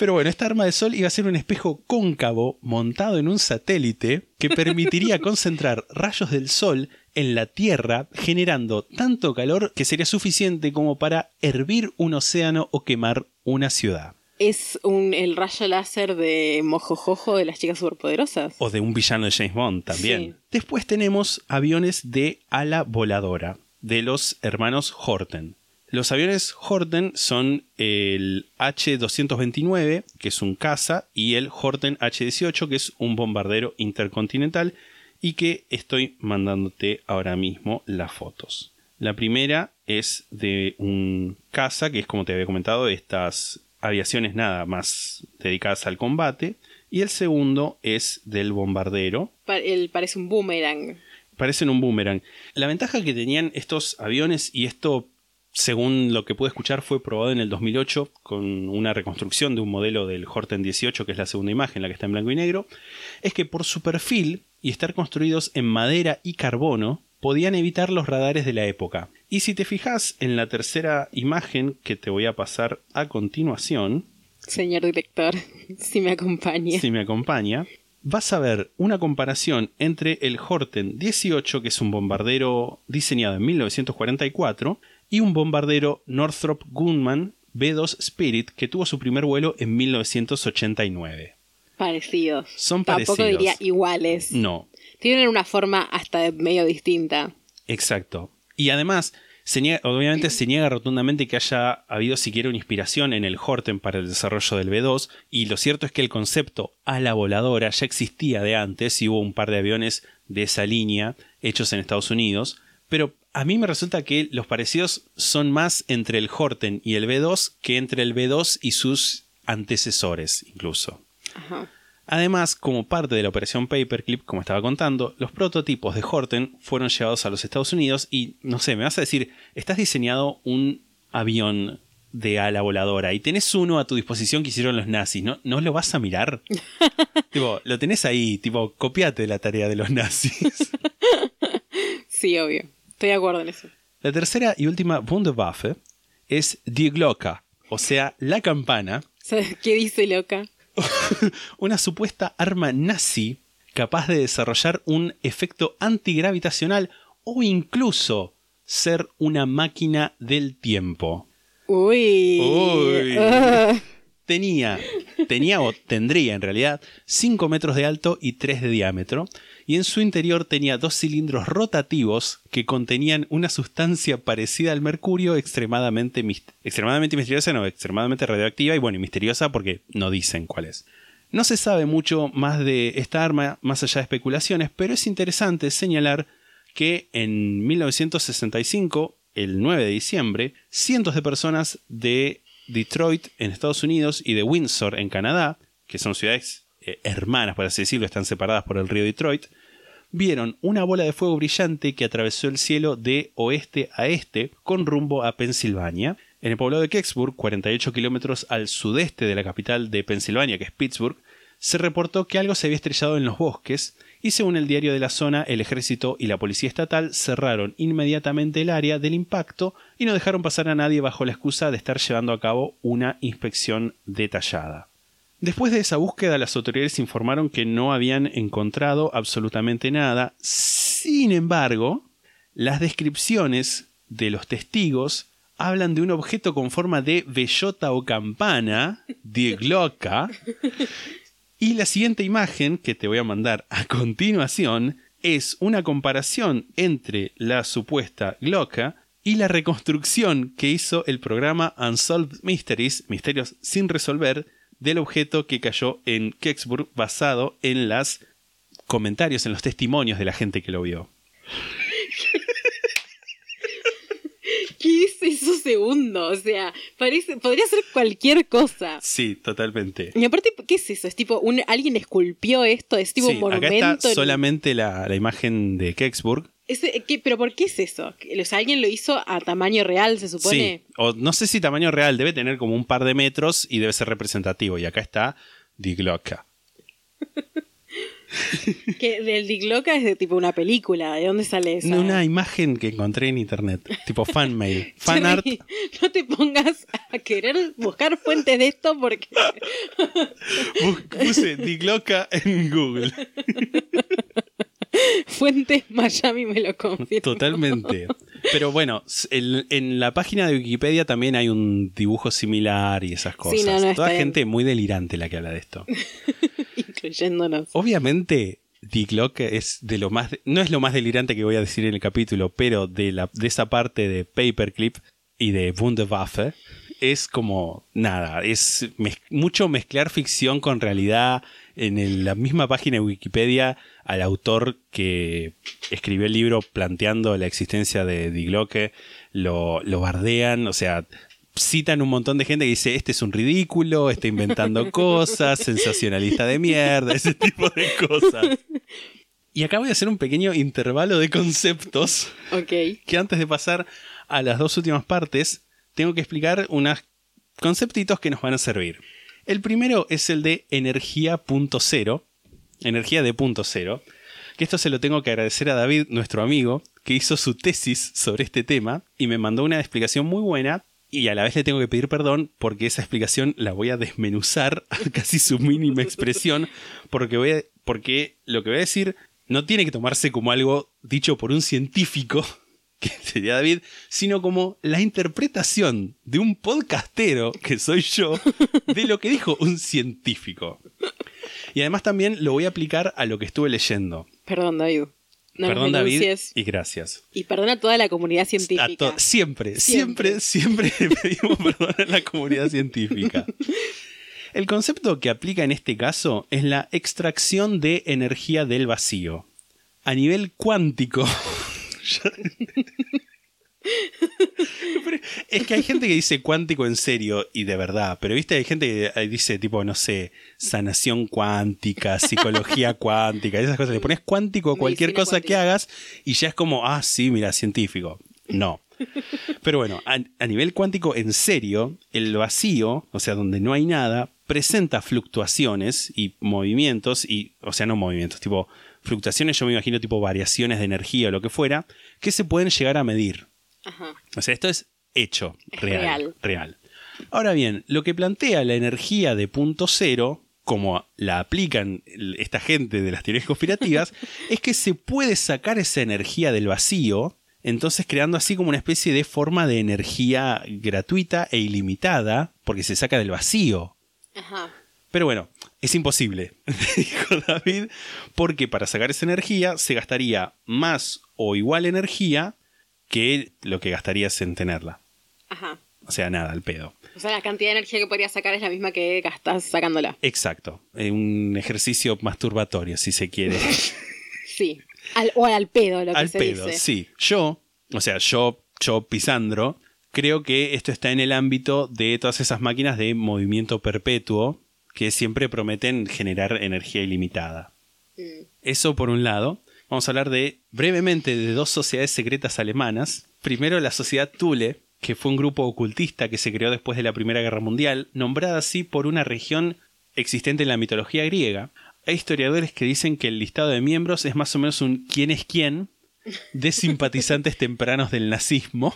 Pero bueno, esta arma de sol iba a ser un espejo cóncavo montado en un satélite que permitiría concentrar rayos del sol en la Tierra, generando tanto calor que sería suficiente como para hervir un océano o quemar una ciudad. Es un, el rayo láser de Mojojojo de las chicas superpoderosas. O de un villano de James Bond también. Sí. Después tenemos aviones de ala voladora, de los hermanos Horten. Los aviones Horten son el H-229, que es un caza, y el Horten H-18, que es un bombardero intercontinental, y que estoy mandándote ahora mismo las fotos. La primera es de un caza, que es como te había comentado, estas aviaciones nada más dedicadas al combate. Y el segundo es del bombardero. El- parece un boomerang. Parecen un boomerang. La ventaja que tenían estos aviones, y esto, según lo que pude escuchar, fue probado en el 2008 con una reconstrucción de un modelo del Horten 18, que es la segunda imagen, la que está en blanco y negro, es que por su perfil y estar construidos en madera y carbono, podían evitar los radares de la época. Y si te fijas en la tercera imagen que te voy a pasar a continuación, Señor director, si me acompaña. si me acompaña, vas a ver una comparación entre el Horten 18, que es un bombardero diseñado en 1944, y un bombardero Northrop Grumman B-2 Spirit, que tuvo su primer vuelo en 1989. Parecidos. Son Tampoco parecidos. diría iguales. No, Tienen una forma hasta medio distinta. exacto. Y además, se niega- obviamente se niega rotundamente que haya habido siquiera una inspiración en el Horten para el desarrollo del B2, y lo cierto es que el concepto ala voladora ya existía de antes y hubo un par de aviones de esa línea hechos en Estados Unidos, pero a mí me resulta que los parecidos son más entre el Horten y el B2 que entre el B2 y sus antecesores incluso. Ajá. Además, como parte de la operación Paperclip, como estaba contando, los prototipos de Horten fueron llevados a los Estados Unidos y, no sé, me vas a decir, estás diseñado un avión de ala voladora y tenés uno a tu disposición que hicieron los nazis, ¿no, ¿No lo vas a mirar? tipo, lo tenés ahí, tipo, copiate la tarea de los nazis. Sí, obvio. Estoy de acuerdo en eso. la tercera y última Wunderwaffe es Die Glocke, o sea, la campana, ¿Sabes qué dice loca? una supuesta arma nazi capaz de desarrollar un efecto antigravitacional o incluso ser una máquina del tiempo. Uy. Uy. Ah. Tenía, tenía o tendría en realidad 5 metros de alto y 3 de diámetro, y en su interior tenía dos cilindros rotativos que contenían una sustancia parecida al mercurio extremadamente, extremadamente misteriosa, no, extremadamente radioactiva y bueno, y misteriosa porque no dicen cuál es. No se sabe mucho más de esta arma, más allá de especulaciones, pero es interesante señalar que en 1965, el 9 de diciembre, cientos de personas de Detroit en Estados Unidos y de Windsor en Canadá, que son ciudades eh, hermanas, por así decirlo, están separadas por el río Detroit, vieron una bola de fuego brillante que atravesó el cielo de oeste a este con rumbo a Pensilvania. En el poblado de Kecksburg, 48 kilómetros al sudeste de la capital de Pensilvania, que es Pittsburgh, se reportó que algo se había estrellado en los bosques y según el diario de la zona, el ejército y la policía estatal cerraron inmediatamente el área del impacto y no dejaron pasar a nadie bajo la excusa de estar llevando a cabo una inspección detallada. Después de esa búsqueda, las autoridades informaron que no habían encontrado absolutamente nada. Sin embargo, las descripciones de los testigos hablan de un objeto con forma de bellota o campana, de gloca, y la siguiente imagen que te voy a mandar a continuación es una comparación entre la supuesta gloca y la reconstrucción que hizo el programa Unsolved Mysteries, Misterios sin resolver, del objeto que cayó en Kecksburg basado en los comentarios, en los testimonios de la gente que lo vio. ¿Qué es eso segundo? O sea, parece, podría ser cualquier cosa. Sí, totalmente. Y aparte, ¿qué es eso? Es tipo, un, alguien esculpió esto, es tipo Sí, un monumento. acá está en- solamente la, la imagen de Kecksburg. Ese- ¿qué- ¿Pero por qué es eso? O sea, alguien lo hizo a tamaño real, se supone. Sí, o no sé si tamaño real, debe tener como un par de metros y debe ser representativo. Y acá está Die Glocke. Que del Digloca es de tipo una película. ¿De dónde sale eso? Una imagen que encontré en internet, tipo fan mail, fan art. No te pongas a querer buscar fuentes de esto porque. Puse Die Glocke en Google. Fuentes Miami me lo confirma. Totalmente. Pero bueno, en la página de Wikipedia también hay un dibujo similar y esas cosas. no, no, está Toda bien. gente muy delirante la que habla de esto. Incluyéndonos. Obviamente, Die Glocke es de lo más. no es lo más delirante que voy a decir en el capítulo, pero de, la, de esa parte de Paperclip y de Wunderwaffe es como nada, es mez- mucho mezclar ficción con realidad. En el- la misma página de Wikipedia, al autor que escribió el libro planteando la existencia de Die Glocke, lo, lo bardean, o sea, citan un montón de gente que dice, este es un ridículo, está inventando cosas, sensacionalista de mierda, ese tipo de cosas. Y acá voy a hacer un pequeño intervalo de conceptos Ok. que antes de pasar a las dos últimas partes, tengo que explicar unos conceptitos que nos van a servir. El primero es el de energía punto cero, energía de punto cero, que esto se lo tengo que agradecer a David, nuestro amigo, que hizo su tesis sobre este tema y me mandó una explicación muy buena y a la vez le tengo que pedir perdón porque esa explicación la voy a desmenuzar a casi su mínima expresión porque, voy a- porque lo que voy a decir no tiene que tomarse como algo dicho por un científico, que sería David, sino como la interpretación de un podcastero, que soy yo, de lo que dijo un científico. Y además también lo voy a aplicar a lo que estuve leyendo. Perdón, David. No Perdón, David, y gracias. Y perdona a toda la comunidad científica. siempre, siempre, siempre le pedimos perdón a la comunidad científica. El concepto que aplica en este caso es la extracción de energía del vacío. A nivel cuántico. Es que hay gente que dice cuántico en serio y de verdad, pero viste, hay gente que eh, dice tipo, no sé, sanación cuántica, psicología cuántica, esas cosas. Le pones cuántico a cualquier Medicina cosa que hagas y ya es como, ah, sí, mira, científico. No. Pero bueno, a, a nivel cuántico, en serio, el vacío, o sea, donde no hay nada, presenta fluctuaciones y movimientos, y, o sea, no movimientos, tipo fluctuaciones, yo me imagino tipo variaciones de energía o lo que fuera, que se pueden llegar a medir. Ajá. O sea, esto es hecho, Es real, real. real. Ahora bien, lo que plantea la energía de punto cero, como la aplican esta gente de las teorías conspirativas, es que se puede sacar esa energía del vacío, entonces creando así como una especie de forma de energía gratuita e ilimitada, porque se saca del vacío. Ajá. Pero bueno, es imposible, dijo David, porque para sacar esa energía se gastaría más o igual energía que lo que gastarías en tenerla. Ajá. O sea, nada, al pedo. O sea, la cantidad de energía que podrías sacar es la misma que gastás sacándola. Exacto. Eh, Un ejercicio masturbatorio, si se quiere. Sí. Al, o al pedo, lo que al se pedo, dice. sí. Yo, o sea, yo, yo, Pisandro, creo que esto está en el ámbito de todas esas máquinas de movimiento perpetuo que siempre prometen generar energía ilimitada. Mm. Eso por un lado. Vamos a hablar de brevemente de dos sociedades secretas alemanas. Primero la sociedad Thule, que fue un grupo ocultista que se creó después de la Primera Guerra Mundial, nombrada así por una región existente en la mitología griega. Hay historiadores que dicen que el listado de miembros es más o menos un quién es quién de simpatizantes tempranos del nazismo.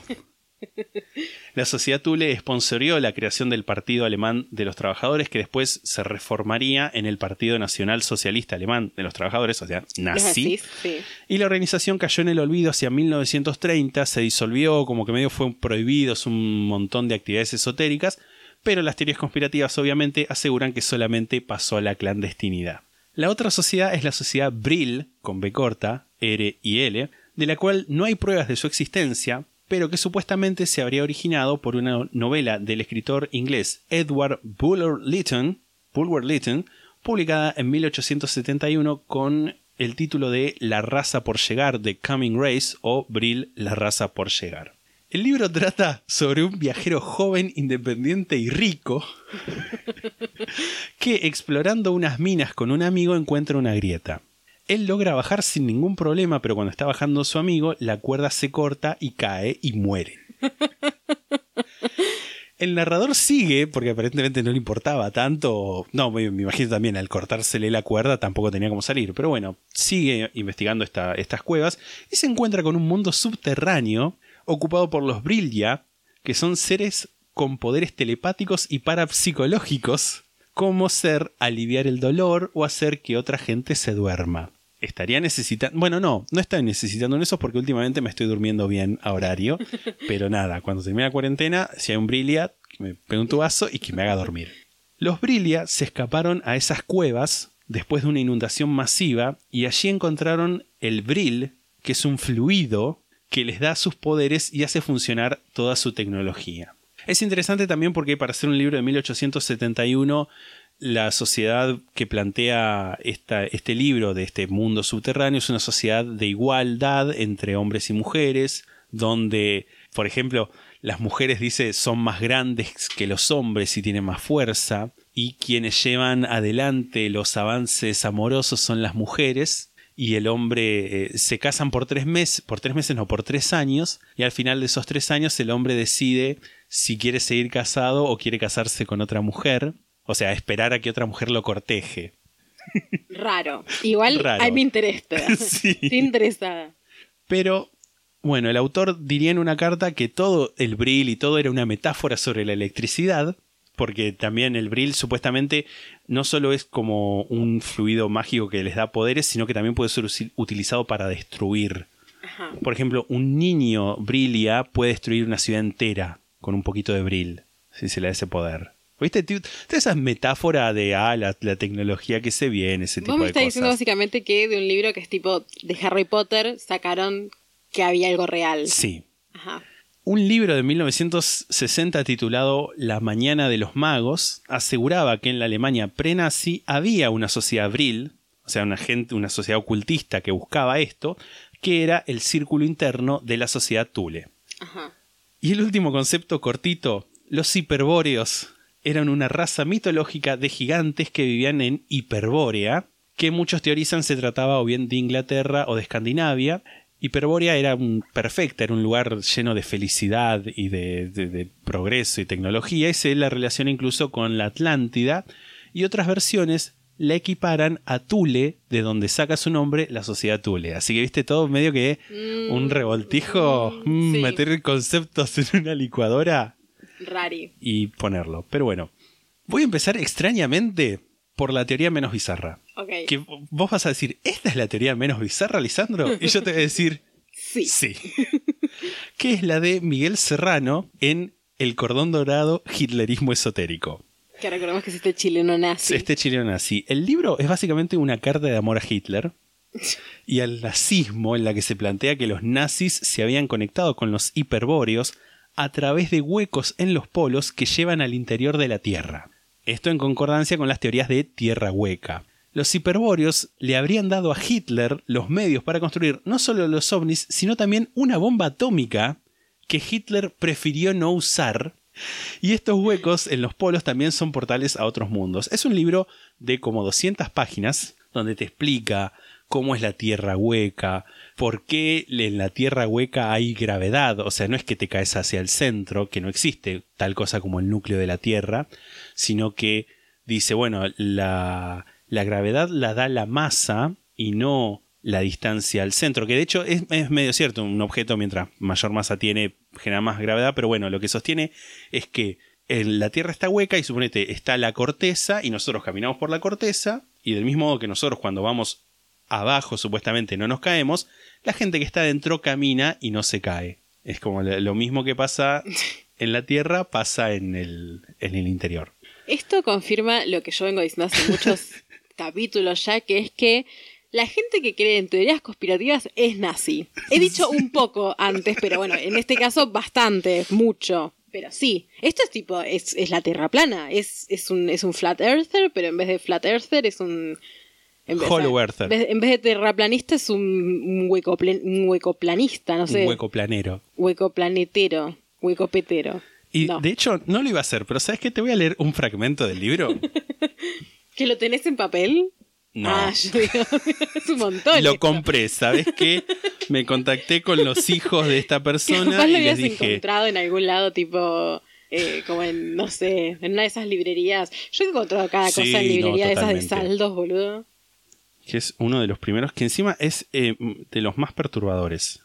La sociedad Thule sponsorió la creación del Partido Alemán de los Trabajadores, que después se reformaría en el Partido Nacional Socialista Alemán de los Trabajadores, o sea, nazi. sí. Y la organización cayó en el olvido hacia 1930, se disolvió, como que medio fue prohibidos un montón de actividades esotéricas, pero las teorías conspirativas obviamente aseguran que solamente pasó a la clandestinidad. La otra sociedad es la sociedad Brill, con B corta, R y L, de la cual no hay pruebas de su existencia, pero que supuestamente se habría originado por una novela del escritor inglés Edward Bulwer Lytton, publicada en 1871 con el título de La raza por llegar de Coming Race o Brill La raza por llegar. El libro trata sobre un viajero joven, independiente y rico que explorando unas minas con un amigo encuentra una grieta. Él logra bajar sin ningún problema, pero cuando está bajando su amigo, la cuerda se corta y cae y muere. El narrador sigue, porque aparentemente no le importaba tanto. No, me, me imagino también al cortársele la cuerda tampoco tenía cómo salir. Pero bueno, sigue investigando esta- estas cuevas y se encuentra con un mundo subterráneo ocupado por los Brillia, que son seres con poderes telepáticos y parapsicológicos, como ser aliviar el dolor o hacer que otra gente se duerma. Estaría necesitando. Bueno, no, no estoy necesitando en eso porque últimamente me estoy durmiendo bien a horario. Pero nada, cuando termine la cuarentena, si hay un Brillia, que me pegue un tubazo y que me haga dormir. Los Brillia se escaparon a esas cuevas después de una inundación masiva y allí encontraron el Brill, que es un fluido que les da sus poderes y hace funcionar toda su tecnología. Es interesante también porque para ser un libro de 1871, la sociedad que plantea este libro de este mundo subterráneo es una sociedad de igualdad entre hombres y mujeres, donde, por ejemplo, las mujeres, dice, son más grandes que los hombres y tienen más fuerza, y quienes llevan adelante los avances amorosos son las mujeres, y el hombre eh, se casan por tres meses, por tres meses no, por tres años, y al final de esos tres años el hombre decide si quiere seguir casado o quiere casarse con otra mujer, o sea, esperar a que otra mujer lo corteje. Raro. Igual Raro. me interesa. Sí. Estoy interesada. Pero, bueno, el autor diría en una carta que todo el bril y todo era una metáfora sobre la electricidad, porque también el bril supuestamente no solo es como un fluido mágico que les da poderes, sino que también puede ser utilizado para destruir. Ajá. Por ejemplo, un niño brilia puede destruir una ciudad entera con un poquito de bril, si se le da ese poder. ¿Viste? Toda esa metáfora de ah, la, la tecnología que se viene, ese tipo Vos me de estás diciendo cosas. básicamente que de un libro que es tipo de Harry Potter sacaron que había algo real. Sí. Ajá. Un libro de 1960 titulado La Mañana de los Magos aseguraba que en la Alemania pre-nazi había una sociedad bril, o sea, una gente, una sociedad ocultista que buscaba esto, que era el círculo interno de la sociedad Thule. Ajá. Y el último concepto cortito, los hiperbóreos eran una raza mitológica de gigantes que vivían en Hiperbórea, que muchos teorizan se trataba o bien de Inglaterra o de Escandinavia. Hiperbórea era un, perfecta, era un lugar lleno de felicidad y de, de- de progreso y tecnología, y se la relaciona incluso con la Atlántida, y otras versiones la equiparan a Tule, de donde saca su nombre la sociedad Tule. Así que viste todo medio que un revoltijo, Mm, mm, sí. meter conceptos en una licuadora Rari. y ponerlo. Pero bueno, voy a empezar extrañamente por la teoría menos bizarra. Que vos vas a decir, ¿esta es la teoría menos bizarra, Lisandro? Y yo te voy a decir, Sí. sí. que es la de Miguel Serrano en El cordón dorado, hitlerismo esotérico. Que recordemos que es este chileno nazi. Este chileno nazi. El libro es básicamente una carta de amor a Hitler y al nazismo en la que se plantea que los nazis se habían conectado con los hiperbóreos a través de huecos en los polos que llevan al interior de la Tierra. Esto en concordancia con las teorías de tierra hueca. Los hiperbóreos le habrían dado a Hitler los medios para construir no solo los ovnis, sino también una bomba atómica que Hitler prefirió no usar y estos huecos en los polos también son portales a otros mundos. Es un libro de como 200 páginas donde te explica cómo es la Tierra hueca, por qué en la Tierra hueca hay gravedad, o sea, no es que te caes hacia el centro, que no existe tal cosa como el núcleo de la Tierra, sino que dice, bueno, la, la gravedad la da la masa y no la distancia al centro, que de hecho es, medio cierto, un objeto mientras mayor masa tiene genera más gravedad, pero bueno, lo que sostiene es que en la Tierra está hueca y suponete está la corteza y nosotros caminamos por la corteza y del mismo modo que nosotros cuando vamos abajo supuestamente no nos caemos, la gente que está dentro camina y no se cae. Es como lo lo mismo que pasa en la Tierra, pasa en el, en el interior. Esto confirma lo que yo vengo diciendo hace muchos capítulos ya, que es que la gente que cree en teorías conspirativas es nazi. He dicho un poco antes, pero bueno, en este caso bastante, mucho. Pero sí, esto es tipo, es, es la Tierra plana, es, es, un, es un flat earther, pero en vez de flat earther es un... En vez, Hollow. En de terraplanista es un, un, un huecoplanista, no sé. Un hueco planero. Hueco planetero, hueco petero. Y No. de hecho no lo iba a hacer, pero ¿sabes qué? Te voy a leer un fragmento del libro. ¿Que lo tenés en papel? No. Ah, yo digo, es un montón. lo esto. compré, ¿sabes qué? Me contacté con los hijos de esta persona capaz lo y les habías dije, encontrado en algún lado, tipo, eh, como en, no sé, en una de esas librerías. Yo he encontrado cada Sí, cosa en no, librería de esas de saldos, boludo. Que es uno de los primeros, que encima es eh, de los más perturbadores.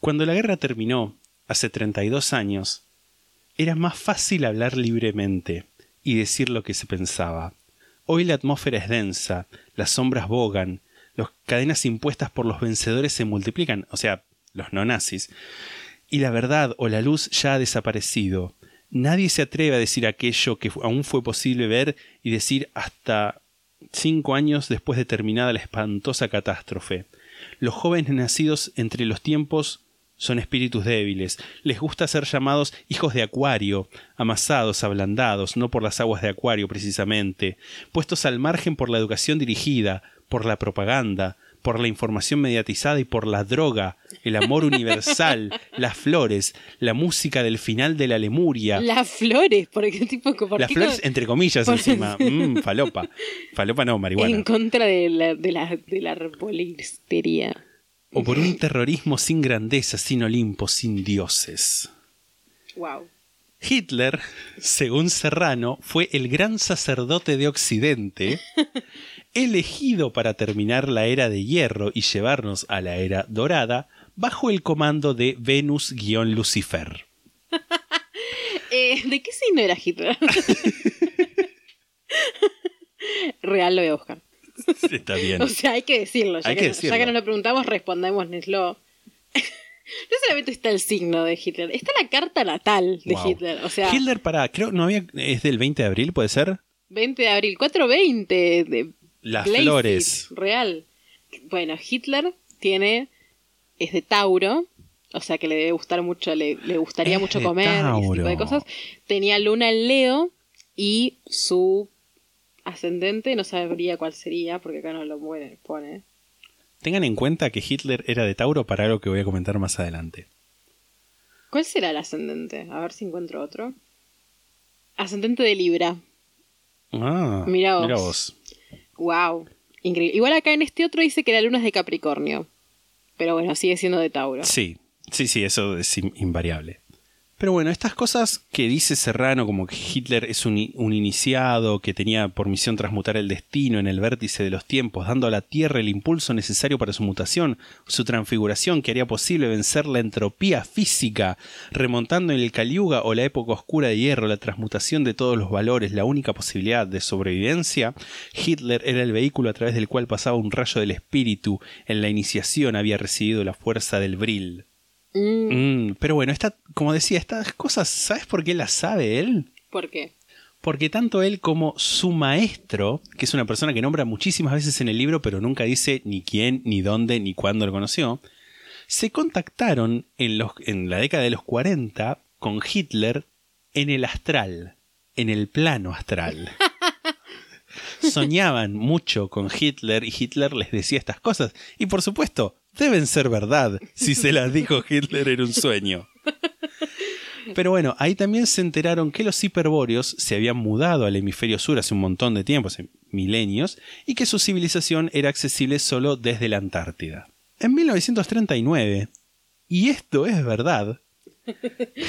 Cuando la guerra terminó, hace 32 años, era más fácil hablar libremente y decir lo que se pensaba. Hoy la atmósfera es densa, las sombras bogan, las cadenas impuestas por los vencedores se multiplican, o sea, los no nazis, y la verdad o la luz ya ha desaparecido. Nadie se atreve a decir aquello que aún fue posible ver y decir hasta cinco años después de terminada la espantosa catástrofe. Los jóvenes nacidos entre los tiempos Son espíritus débiles. Les gusta ser llamados hijos de Acuario, amasados, ablandados, no por las aguas de Acuario precisamente, puestos al margen por la educación dirigida, por la propaganda, por la información mediatizada y por la droga, el amor universal, las flores, la música del final de la Lemuria. Las flores, porque tipo por Las qué flores, entre comillas, por- encima. Mm, falopa. Falopa no, marihuana. en contra de la, de la, de la arbolistería. O por un terrorismo sin grandeza, sin Olimpo, sin dioses. Wow. Hitler, según Serrano, fue el gran sacerdote de Occidente, elegido para terminar la era de hierro y llevarnos a la era dorada, bajo el comando de Venus-Lucifer. Eh, ¿De qué signo era Hitler? Real lo voy a buscar. Está bien. O sea, hay que decirlo. Ya, Hay que, que no- ya decirlo. que no lo preguntamos, respondémoslo. no solamente está el signo de Hitler, está la carta natal de Wow. Hitler. O sea, Hitler para, creo, no había, es del 20 de abril, ¿puede ser? 20 de abril, 420 de Las Blazed, flores. Real. Bueno, Hitler tiene. es de Tauro. O sea que le debe gustar mucho, le, le gustaría Es mucho de comer y ese tipo de cosas. Tenía luna en Leo y su ascendente, no sabría cuál sería, porque acá no lo pone. Tengan en cuenta que Hitler era de Tauro para algo que voy a comentar más adelante. ¿Cuál será el ascendente? A ver si encuentro otro. Ascendente de Libra. Ah, Mirá vos. mirá vos. Wow. Increíble. Igual acá en este otro dice que la luna es de Capricornio. Pero bueno, sigue siendo de Tauro. Sí, sí, sí, eso es in- invariable. Pero bueno, estas cosas que dice Serrano, como que Hitler es un, iniciado que tenía por misión transmutar el destino en el vértice de los tiempos, dando a la Tierra el impulso necesario para su mutación, su transfiguración que haría posible vencer la entropía física, remontando en el Caliuga o la época oscura de hierro, la transmutación de todos los valores, la única posibilidad de sobrevivencia, Hitler era el vehículo a través del cual pasaba un rayo del espíritu, en la iniciación había recibido la fuerza del Vril. Mm, Mm, pero bueno, esta, como decía, estas cosas, ¿sabes por qué las sabe él? ¿Por qué? Porque tanto él como su maestro, que es una persona que nombra muchísimas veces en el libro, pero nunca dice ni quién, ni dónde, ni cuándo lo conoció, se contactaron en, los, en la década de los 40 con Hitler en el astral, en el plano astral. Soñaban mucho con Hitler y Hitler les decía estas cosas. Y por supuesto, deben ser verdad si se las dijo Hitler en un sueño. Pero bueno, ahí también se enteraron que los hiperbóreos se habían mudado al hemisferio sur hace un montón de tiempo, hace milenios, y que su civilización era accesible solo desde la Antártida. En 1939, y esto es verdad,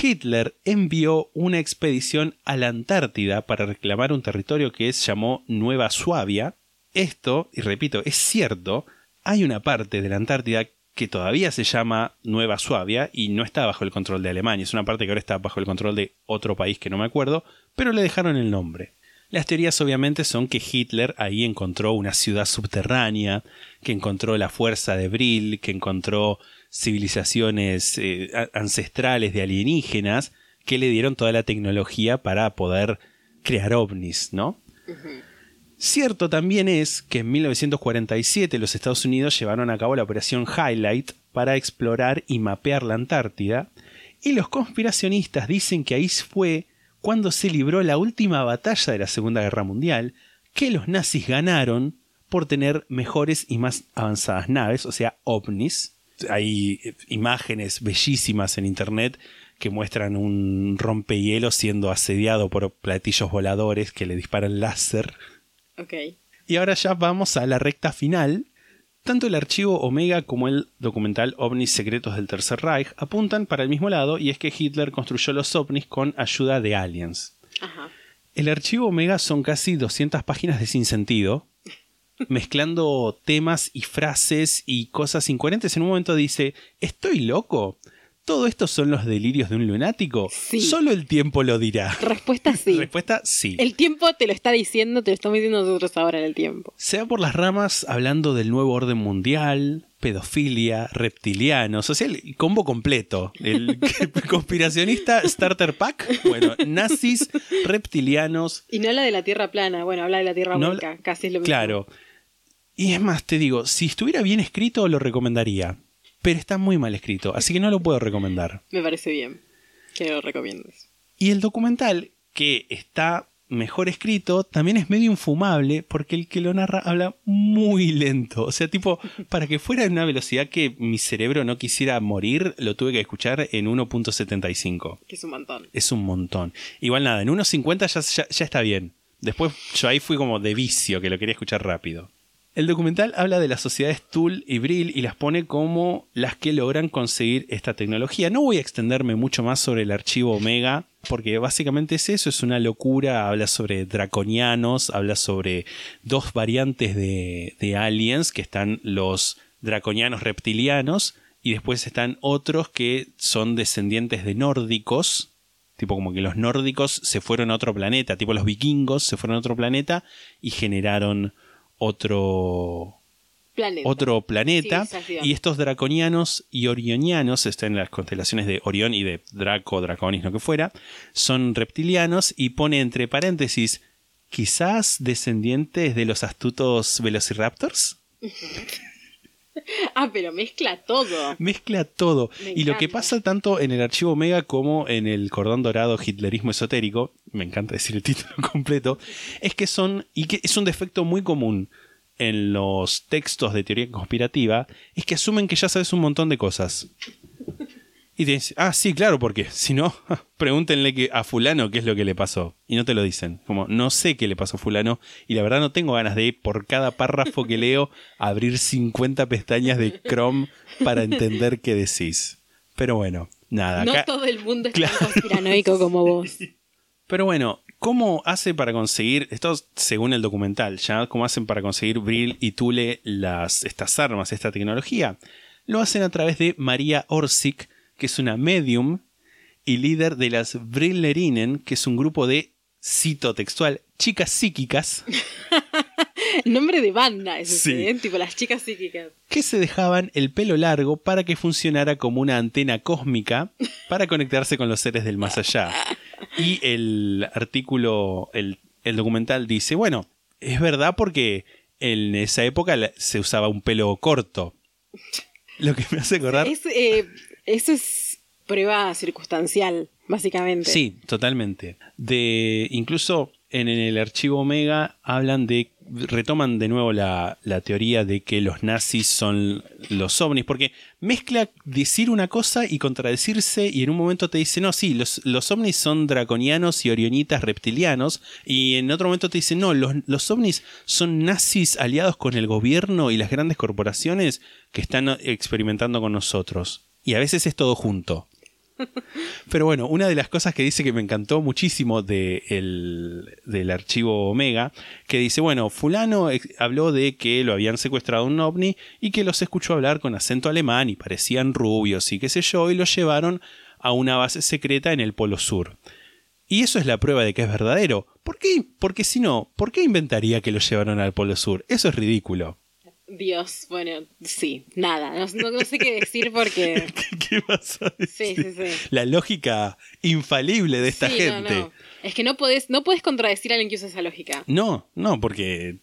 Hitler envió una expedición a la Antártida para reclamar un territorio que es llamó Nueva Suabia. Esto, y repito, es cierto, hay una parte de la Antártida que todavía se llama Nueva Suabia y no está bajo el control de Alemania. Es una parte que ahora está bajo el control de otro país que no me acuerdo, pero le dejaron el nombre. Las teorías obviamente son que Hitler ahí encontró una ciudad subterránea, que encontró la fuerza de Brill, que encontró civilizaciones eh, ancestrales de alienígenas que le dieron toda la tecnología para poder crear ovnis, ¿no? Cierto también es que en 1947 los Estados Unidos llevaron a cabo la operación Highlight para explorar y mapear la Antártida, y los conspiracionistas dicen que ahí fue cuando se libró la última batalla de la Segunda Guerra Mundial, que los nazis ganaron por tener mejores y más avanzadas naves, o sea, ovnis. Hay eh, imágenes bellísimas en internet que muestran un rompehielo siendo asediado por platillos voladores que le disparan láser. Ok. Y ahora ya vamos a la recta final. Tanto el archivo Omega como el documental OVNIs Secretos del Tercer Reich apuntan para el mismo lado y es que Hitler construyó los ovnis con ayuda de aliens. Ajá. El archivo Omega son casi 200 páginas de sinsentido, mezclando temas y frases y cosas incoherentes. En un momento dice, ¿estoy loco? ¿Todo esto son los delirios de un lunático? Sí. Solo el tiempo lo dirá. Respuesta sí. Respuesta sí. El tiempo te lo está diciendo, te lo estamos diciendo nosotros ahora en el tiempo. Se va por las ramas hablando del nuevo orden mundial, pedofilia, reptilianos, o sea, el combo completo. El conspiracionista Starter Pack, bueno, nazis, reptilianos, Y no habla de la Tierra plana, bueno, habla de la Tierra No hueca, casi es lo mismo. claro. Y es más, te digo, si estuviera bien escrito lo recomendaría. Pero está muy mal escrito, así que no lo puedo recomendar. Me parece bien que lo recomiendes. Y el documental, que está mejor escrito, también es medio infumable porque el que lo narra habla muy lento. O sea, tipo, para que fuera en una velocidad que mi cerebro no quisiera morir, lo tuve que escuchar en 1.75. Que es un montón. Es un montón. Igual nada, en 1.50 ya, ya, ya está bien. Después yo ahí fui como de vicio, que lo quería escuchar rápido. El documental habla de las sociedades Tool y Brill y las pone como las que logran conseguir esta tecnología. No voy a extenderme mucho más sobre el archivo Omega, porque básicamente es eso, es una locura. Habla sobre draconianos, habla sobre dos variantes de, de aliens, que están los draconianos reptilianos, y después están otros que son descendientes de nórdicos, Tipo como que los nórdicos se fueron a otro planeta, tipo los vikingos se fueron a otro planeta y generaron otro Planeta. otro planeta y estos draconianos y orionianos están en las constelaciones de Orión y de Draco, Draconis, lo que fuera, son reptilianos y pone entre paréntesis quizás descendientes de los astutos velociraptors. Ah, pero mezcla todo. Mezcla todo. Me y lo que pasa tanto en el archivo Omega como en el cordón dorado Hitlerismo esotérico, me encanta decir el título completo, es que son, y que es un defecto muy común en los textos de teoría conspirativa, es que asumen que ya sabes un montón de cosas. Y te dicen, ah, sí, claro, porque si no, pregúntenle que a fulano qué es lo que le pasó. Y no te lo dicen. Como, no sé qué le pasó a fulano. Y la verdad no tengo ganas de, por cada párrafo que leo, abrir 50 pestañas de Chrome para entender qué decís. Pero bueno, nada. No acá- todo el mundo es Claro. tan conspiranoico como vos. Pero bueno, ¿cómo hace para conseguir, esto es según el documental, ya cómo hacen para conseguir Brill y Tule las, estas armas, esta tecnología? Lo hacen a través de María Orsic, que es una medium y líder de las Brillerinen, que es un grupo de, cito textual, chicas psíquicas Nombre de banda, es Sí. ¿eh? tipo las chicas psíquicas. que se dejaban el pelo largo para que funcionara como una antena cósmica para conectarse con los seres del más allá. Y el artículo, el, el documental dice, bueno, es verdad porque en esa época se usaba un pelo corto. Lo que me hace acordar... Es, eh, eso es prueba circunstancial, básicamente. Sí, totalmente. De incluso en, el archivo Omega hablan de retoman de nuevo la, la teoría de que los nazis son los ovnis, porque mezcla decir una cosa y contradecirse y en un momento te dice, no, sí, los, los ovnis son draconianos y orionitas reptilianos, y en otro momento te dice, no, los, los ovnis son nazis aliados con el gobierno y las grandes corporaciones que están experimentando con nosotros. Y a veces es todo junto. Pero bueno, una de las cosas que dice que me encantó muchísimo de el- del archivo Omega, que dice, bueno, fulano habló de que lo habían secuestrado un ovni y que los escuchó hablar con acento alemán y parecían rubios y qué sé yo, y los llevaron a una base secreta en el Polo Sur. Y eso es la prueba de que es verdadero. ¿Por qué? Porque si no, ¿por qué inventaría que los llevaron al Polo Sur? Eso es ridículo. Dios, bueno, sí, nada, no, no- no sé qué decir porque... ¿Qué vas a Sí, decir? sí, sí. La lógica infalible de esta Sí, no, gente. no. Es que no podés, no podés contradecir a alguien que usa esa lógica. No, no, porque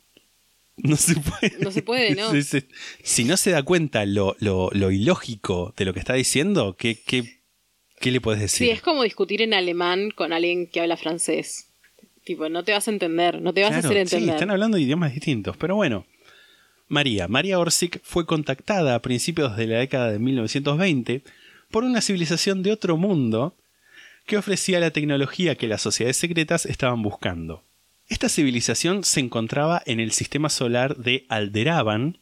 no se puede. No se puede, ¿no? Si no se da cuenta lo, lo, lo ilógico de lo que está diciendo, ¿qué, qué, qué le puedes decir? Sí, es como discutir en alemán con alguien que habla francés. Tipo, no te vas a entender, no te vas Claro, a hacer sí, entender. están hablando de idiomas distintos, pero bueno. María, María Orsic fue contactada a principios de la década de 1920 por una civilización de otro mundo que ofrecía la tecnología que las sociedades secretas estaban buscando. Esta civilización se encontraba en el sistema solar de Alderaban,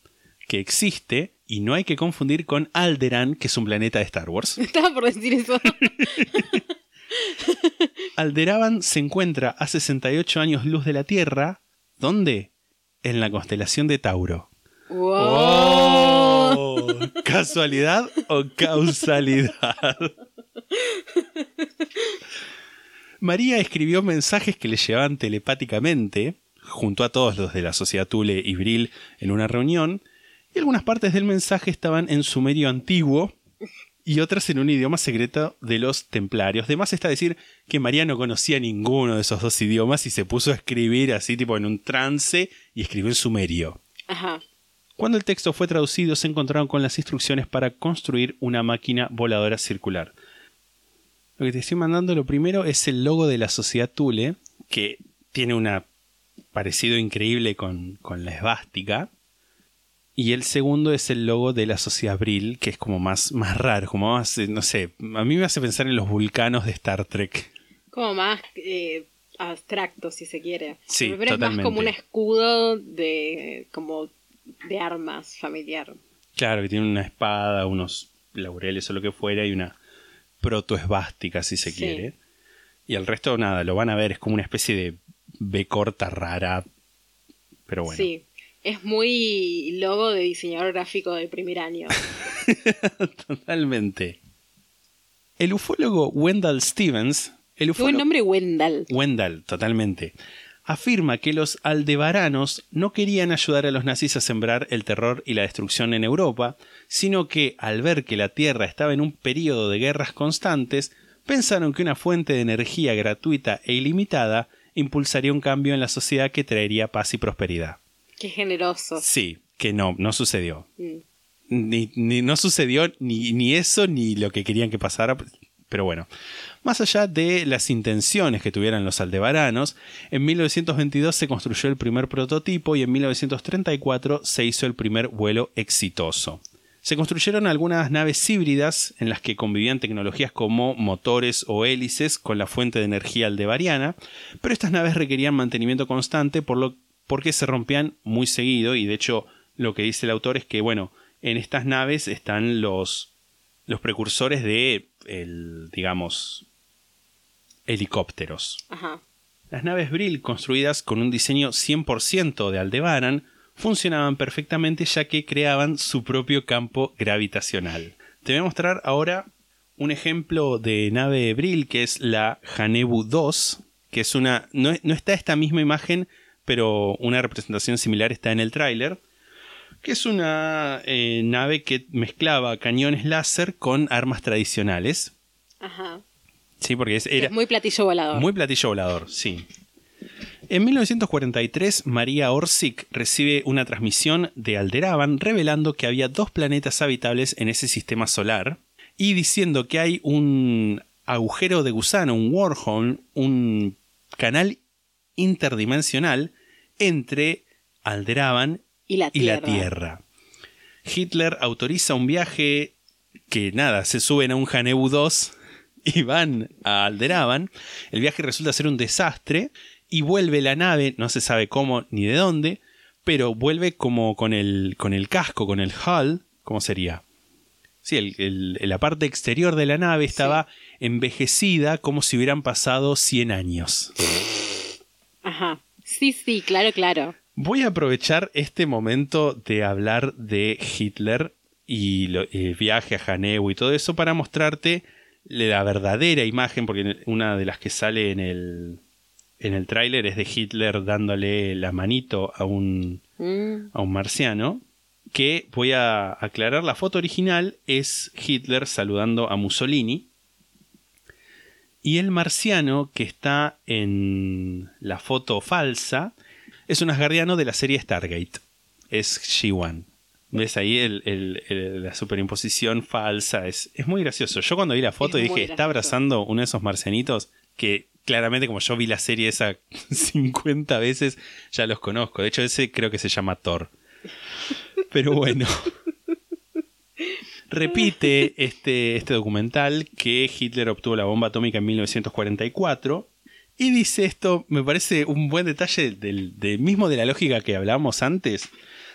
que existe y no hay que confundir con Alderan, que es un planeta de Star Wars. Estaba por decir eso. Alderaban se encuentra a 68 años luz de la Tierra. ¿Dónde? En la constelación de Tauro. Wow. ¡Oh! ¿Casualidad o causalidad? María escribió mensajes que le llevaban telepáticamente, junto a todos los de la sociedad Tule y Brill, en una reunión, y algunas partes del mensaje estaban en sumerio antiguo y otras en un idioma secreto de los templarios. De más está decir que María no conocía ninguno de esos dos idiomas y se puso a escribir así tipo en un trance y escribió en sumerio. Ajá. Cuando el texto fue traducido se encontraron con las instrucciones para construir una máquina voladora circular. Lo que te estoy mandando lo primero es el logo de la sociedad Thule, que tiene un parecido increíble con, con la esvástica. Y el segundo es el logo de la sociedad Brill, que es como más, más raro, como más, eh, no sé, a mí me hace pensar en los vulcanos de Star Trek. Como más eh, abstracto, si se quiere. Sí, Pero es más totalmente. como un escudo de como de armas familiar. Claro, que tiene una espada, unos laureles o lo que fuera, y una protoesvástica, si se Sí. quiere. Y el resto, nada, lo van a ver, es como una especie de B corta rara. Pero bueno. Sí. Es muy logo de diseñador gráfico de primer año. Totalmente. El ufólogo Wendell Stevens. El Qué buen ufólogo, nombre Wendell. Wendell, totalmente. Afirma que los aldebaranos no querían ayudar a los nazis a sembrar el terror y la destrucción en Europa, sino que al ver que la Tierra estaba en un periodo de guerras constantes, pensaron que una fuente de energía gratuita e ilimitada impulsaría un cambio en la sociedad que traería paz y prosperidad. Qué generoso. Sí, que no, no sucedió. Mm. Ni, ni- no sucedió ni, ni eso ni lo que querían que pasara. Pero bueno, más allá de las intenciones que tuvieran los aldebaranos, en 1922 se construyó el primer prototipo y en 1934 se hizo el primer vuelo exitoso. Se construyeron algunas naves híbridas en las que convivían tecnologías como motores o hélices con la fuente de energía aldebariana, pero estas naves requerían mantenimiento constante por lo, porque se rompían muy seguido y de hecho lo que dice el autor es que bueno, en estas naves están los, los precursores de el, digamos helicópteros. Ajá. Las naves Brill, construidas con un diseño 100% de Aldebaran, funcionaban perfectamente ya que creaban su propio campo gravitacional. Te voy a mostrar ahora un ejemplo de nave Brill que es la Hanebu 2, que es una no, no está esta misma imagen, pero una representación similar está en el tráiler, que es una eh, nave que mezclaba cañones láser con armas tradicionales. Ajá. Sí, porque es, era, Es muy platillo volador. muy platillo volador, sí. En 1943, María Orsic recibe una transmisión de Alderaban revelando que había dos planetas habitables en ese sistema solar y diciendo que hay un agujero de gusano, un wormhole, un canal interdimensional entre Alderaban Y la y la Tierra. Hitler autoriza un viaje que nada, se suben a un Hanebu 2 y van a Alderaban. El viaje resulta ser un desastre y vuelve la nave, no se sabe cómo ni de dónde, pero vuelve como con el, con el casco, con el hull, ¿cómo sería? Sí, el- el- la parte exterior de la nave estaba envejecida como si hubieran pasado 100 años. Ajá. Sí, sí, claro, claro. Voy a aprovechar este momento de hablar de Hitler y lo- el viaje a Hanebu y todo eso para mostrarte la verdadera imagen, porque una de las que sale en el, en el tráiler es de Hitler dándole la manito a un, Mm. a un marciano. Que voy a aclarar, la foto original es Hitler saludando a Mussolini. Y el marciano que está en la foto falsa es un asgardiano de la serie Stargate. Es G1. ¿Ves ahí el- el- el- la superimposición falsa? Es, es muy gracioso. Yo cuando vi la foto Es dije, está abrazando uno de esos marcianitos que claramente como yo vi la serie esa 50 veces, ya los conozco. De hecho, ese creo que se llama Thor. Pero bueno. Repite este, este documental que Hitler obtuvo la bomba atómica en 1944 y dice esto, me parece un buen detalle del, del mismo de la lógica que hablábamos antes.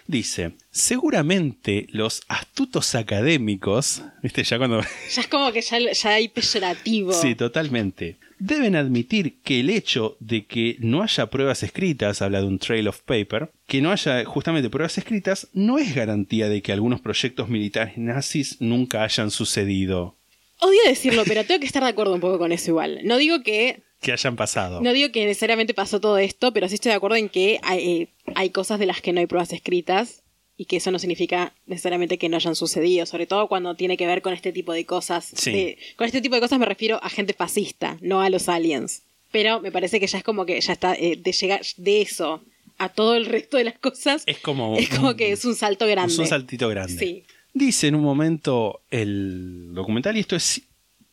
Dice, seguramente los astutos académicos, viste, ya cuando... Ya es como que ya, ya hay peyorativo. Sí, totalmente. Deben admitir que el hecho de que no haya pruebas escritas, habla de un trail of paper, que no haya justamente pruebas escritas, no es garantía de que algunos proyectos militares nazis nunca hayan sucedido, Odio decirlo, pero tengo que estar de acuerdo un poco con eso igual. No digo que que hayan pasado. No digo que necesariamente pasó todo esto, pero sí estoy de acuerdo en que hay, eh, hay cosas de las que no hay pruebas escritas y que eso no significa necesariamente que no hayan sucedido, sobre todo cuando tiene que ver con este tipo de cosas. Sí. de- con este tipo de cosas me refiero a gente fascista, no a los aliens. Pero me parece que ya es como que ya está, eh, de llegar de eso a todo el resto de las cosas, Es como, es como que es un salto grande. Es un saltito grande. Sí. Dice en un momento el documental, y esto es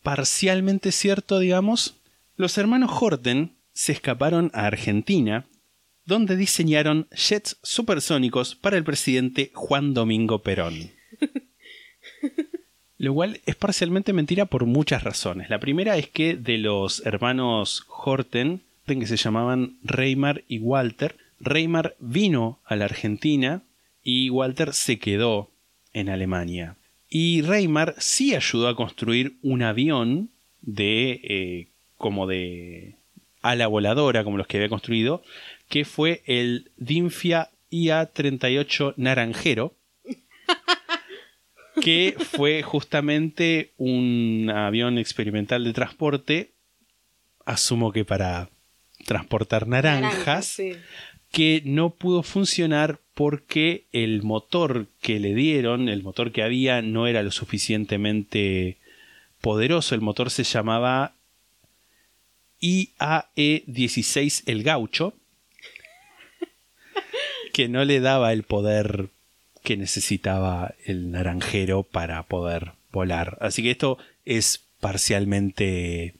parcialmente cierto, digamos, los hermanos Horten se escaparon a Argentina, donde diseñaron jets supersónicos para el presidente Juan Domingo Perón. Lo cual es parcialmente mentira por muchas razones. La primera es que de los hermanos Horten, que se llamaban Reymar y Walter, Reymar vino a la Argentina y Walter se quedó en Alemania. Y Reymar sí ayudó a construir un avión de eh, como de ala voladora, como los que había construido, que fue el Dinfia IA-38 Naranjero, que fue justamente un avión experimental de transporte, asumo que para transportar naranjas, sí. que no pudo funcionar porque el motor que le dieron, el motor que había, no era lo suficientemente poderoso. El motor se llamaba IAE-16 El Gaucho, que no le daba el poder que necesitaba el naranjero para poder volar. Así que esto es parcialmente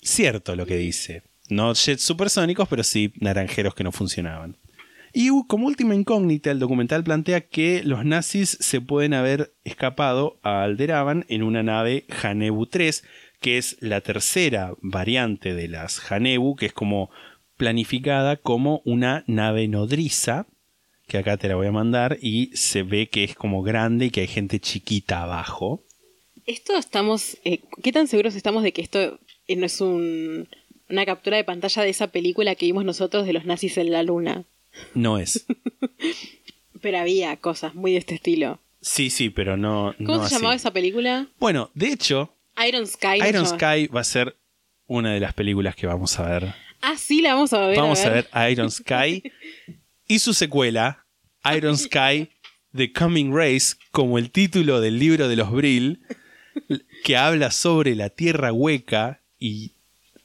cierto lo que dice. No jets supersónicos, pero sí naranjeros que no funcionaban. Y como última incógnita, el documental plantea que los nazis se pueden haber escapado a Alderaban en una nave Hanebu 3, que es la tercera variante de las Hanebu, que es como planificada como una nave nodriza, que acá te la voy a mandar, y se ve que es como grande y que hay gente chiquita abajo. Esto estamos. eh, ¿Qué tan seguros estamos de que esto eh, no es un- una captura de pantalla de esa película que vimos nosotros de los nazis en la luna? No es. Pero había cosas muy de este estilo. Sí, sí, pero no. ¿Cómo no se así. llamaba esa película? Bueno, de hecho, Iron Sky. ¿no Iron? Sky va a ser una de las películas que vamos a ver. Ah, sí, la vamos a ver. vamos a ver Iron Sky y su secuela, Iron Sky The Coming Race, como el título del libro de los Brill, que habla sobre la tierra hueca y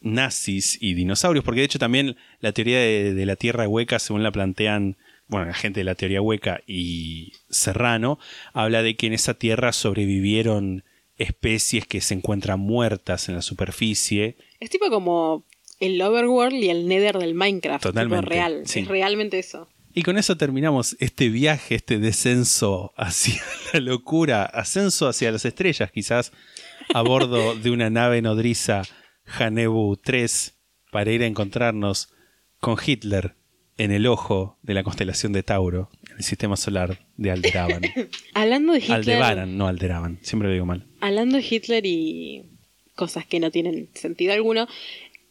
nazis y dinosaurios, porque de hecho también la teoría de, de la tierra hueca, según la plantean, bueno, la gente de la teoría hueca y Serrano, habla de que en esa tierra sobrevivieron especies que se encuentran muertas en la superficie Es tipo como el Overworld y el Nether del Minecraft. Totalmente, Tipo real. sí. Es realmente eso. Y con eso terminamos este viaje, este descenso hacia la locura, ascenso hacia las estrellas, quizás a bordo de una nave nodriza Hanebu 3 para ir a encontrarnos con Hitler en el ojo de la constelación de Tauro, en el sistema solar de Alderaban. Hablando de Hitler. Aldebaran, no Alderaban, siempre lo digo mal. Hablando de Hitler y cosas que no tienen sentido alguno,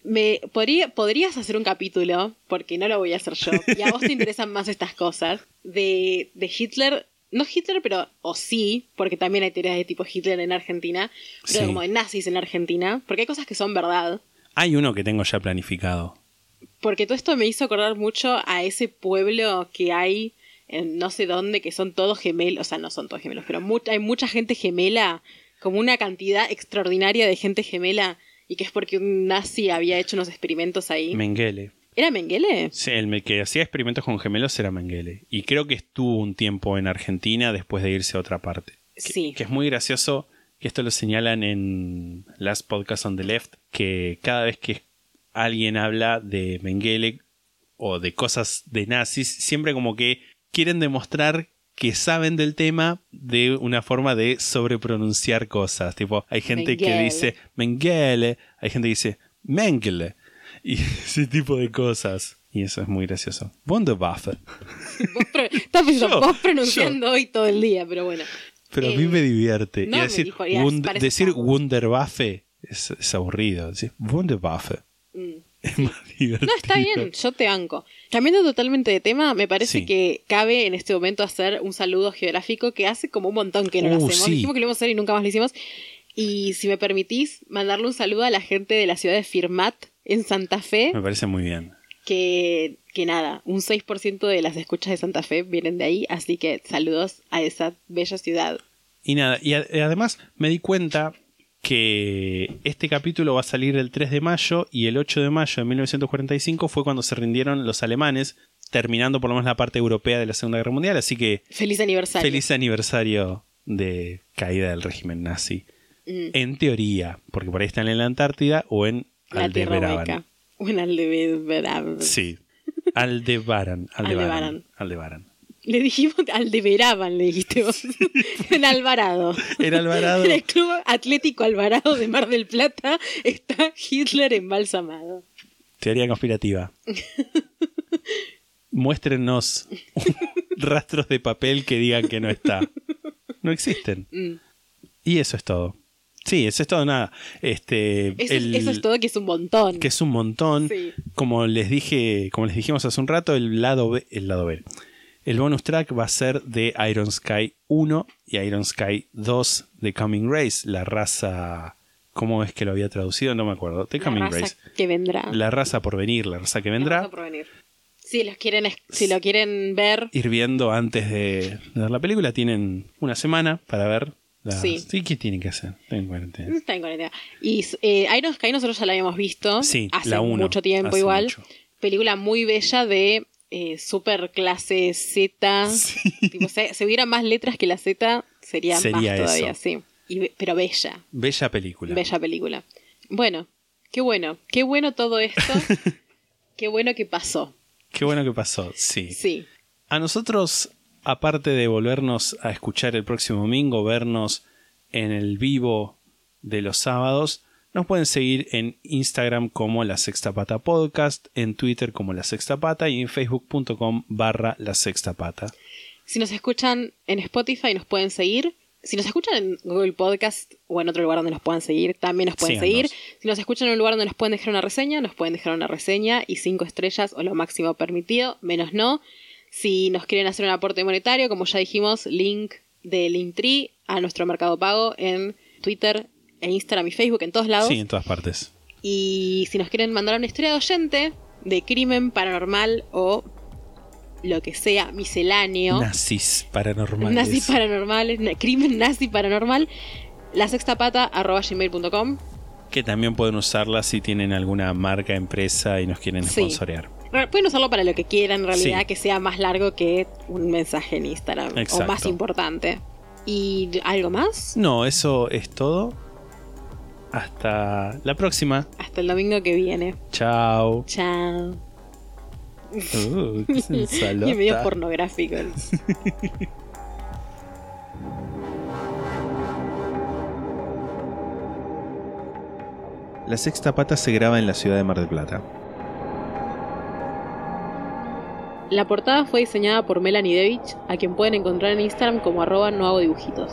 me podría, podrías hacer un capítulo, porque no lo voy a hacer yo, y a vos te interesan más estas cosas, de, de Hitler, no Hitler, pero, o sí, porque también hay teorías de tipo Hitler en Argentina, pero Sí. como de nazis en Argentina, porque hay cosas que son verdad. Hay uno que tengo ya planificado. Porque todo esto me hizo acordar mucho a ese pueblo que hay en no sé dónde, que son todos gemelos, o sea, no son todos gemelos, pero hay mucha gente gemela, como una cantidad extraordinaria de gente gemela, y que es porque un nazi había hecho unos experimentos ahí. Mengele. ¿Era Mengele? Sí, el que hacía experimentos con gemelos era Mengele. Y creo que estuvo un tiempo en Argentina después de irse a otra parte. Que- Sí. Que es muy gracioso, que esto lo señalan en Last Podcast on the Left, que cada vez que alguien habla de Mengele o de cosas de nazis, siempre como que quieren demostrar que saben del tema de una forma de sobrepronunciar cosas. Tipo, hay gente que dice Mengele, hay gente que dice Mengele, y ese tipo de cosas. Y eso es muy gracioso. Wunderwaffe. Estás pensando, Yo, vos pronunciando hoy todo el día, pero bueno. Pero a Eh, mí me divierte. no, y me decir, dijo, ya, Wund- parece decir. Wunderwaffe es, es aburrido. Decir Wunderwaffe Mm. es más divertido. No, está bien, yo te banco. Cambiando totalmente de tema, me parece Sí. que cabe en este momento hacer un saludo geográfico que hace como un montón que no lo Uh, hacemos. sí. Dijimos que lo íbamos a hacer y nunca más lo hicimos. Y si me permitís, mandarle un saludo a la gente de la ciudad de Firmat, en Santa Fe, Me parece muy bien. que, que nada, un 6% de las escuchas de Santa Fe vienen de ahí, así que saludos a esa bella ciudad. Y nada, y a- y además me di cuenta que este capítulo va a salir el 3 de mayo y el 8 de mayo de 1945 fue cuando se rindieron los alemanes terminando por lo menos la parte europea de la Segunda Guerra Mundial, así que Feliz aniversario. feliz aniversario de caída del régimen nazi. Mm, En teoría, porque por ahí están en la Antártida o en la hueca. O en Aldebaran. Sí. Aldebaran. Aldebaran. Aldebaran. Aldebaran. Le dijimos Aldeberaban, le dijiste vos. en Alvarado. En Alvarado. En el Club Atlético Alvarado de Mar del Plata está Hitler embalsamado. Teoría conspirativa. Muéstrenos rastros de papel que digan que no está. No existen. Mm. Y eso es todo. Sí, eso es todo, nada. Este, Eso, es- el- eso es todo que es un montón. Que es un montón. Sí. Como les dije, como les dijimos hace un rato, el lado B, el lado B. El bonus track va a ser de Iron Sky 1 y Iron Sky 2 de Coming Race, la raza. ¿Cómo es que lo había traducido? No me acuerdo. De La Coming raza Race. que vendrá. La raza por venir, la raza que La vendrá. raza por venir. Si, los quieren, es- si lo quieren ver, Ir viendo antes de, de ver la película, tienen una semana para ver. La... Sí. ¿qué tienen que hacer? Tengo cuarentena. está en cuarentena. Y eh, Iron Sky nosotros ya la habíamos visto Sí, hace la uno, mucho tiempo hace igual. mucho. Película muy bella de eh, super clase Z. Tipo, se, si hubiera más letras que la Z, sería, Sería más todavía, eso. sí. Y pero bella, Bella película. bella película. Bueno, qué bueno, qué bueno todo esto. qué bueno que pasó. Qué bueno que pasó, sí. Sí. A nosotros, aparte de volvernos a escuchar el próximo domingo, vernos en el vivo de los sábados, nos pueden seguir en Instagram como La Sexta Pata Podcast, en Twitter como La Sexta Pata y en facebook.com barra La Sexta Pata. Si nos escuchan en Spotify, nos pueden seguir. Si nos escuchan en Google Podcast o en otro lugar donde nos puedan seguir, también nos pueden Síganos. seguir. Si nos escuchan en un lugar donde nos pueden dejar una reseña, nos pueden dejar una reseña y cinco estrellas o lo máximo permitido, menos no. Si nos quieren hacer un aporte monetario, como ya dijimos, link de Linktree a nuestro mercado pago en Twitter, e Instagram y Facebook, en todos lados. Sí, en todas partes. Y si nos quieren mandar una historia de oyente, de crimen paranormal o lo que sea, misceláneo. Nazis paranormales. Nazi paranormales, crimen nazi paranormal, la sexta pata arroba gmail.com. Que también pueden usarla si tienen alguna marca, empresa y nos quieren Sí. sponsorear. Pueden usarlo para lo que quieran, en realidad, Sí. que sea más largo que un mensaje en Instagram. O más importante. ¿Y algo más? No, eso es todo. Hasta la próxima. Hasta el domingo que viene. Chao. Chao. Uh, qué y medio pornográfico. La sexta pata se graba en la ciudad de Mar del Plata. La portada fue diseñada por Melanie Devich, a quien pueden encontrar en Instagram como arroba no hago dibujitos.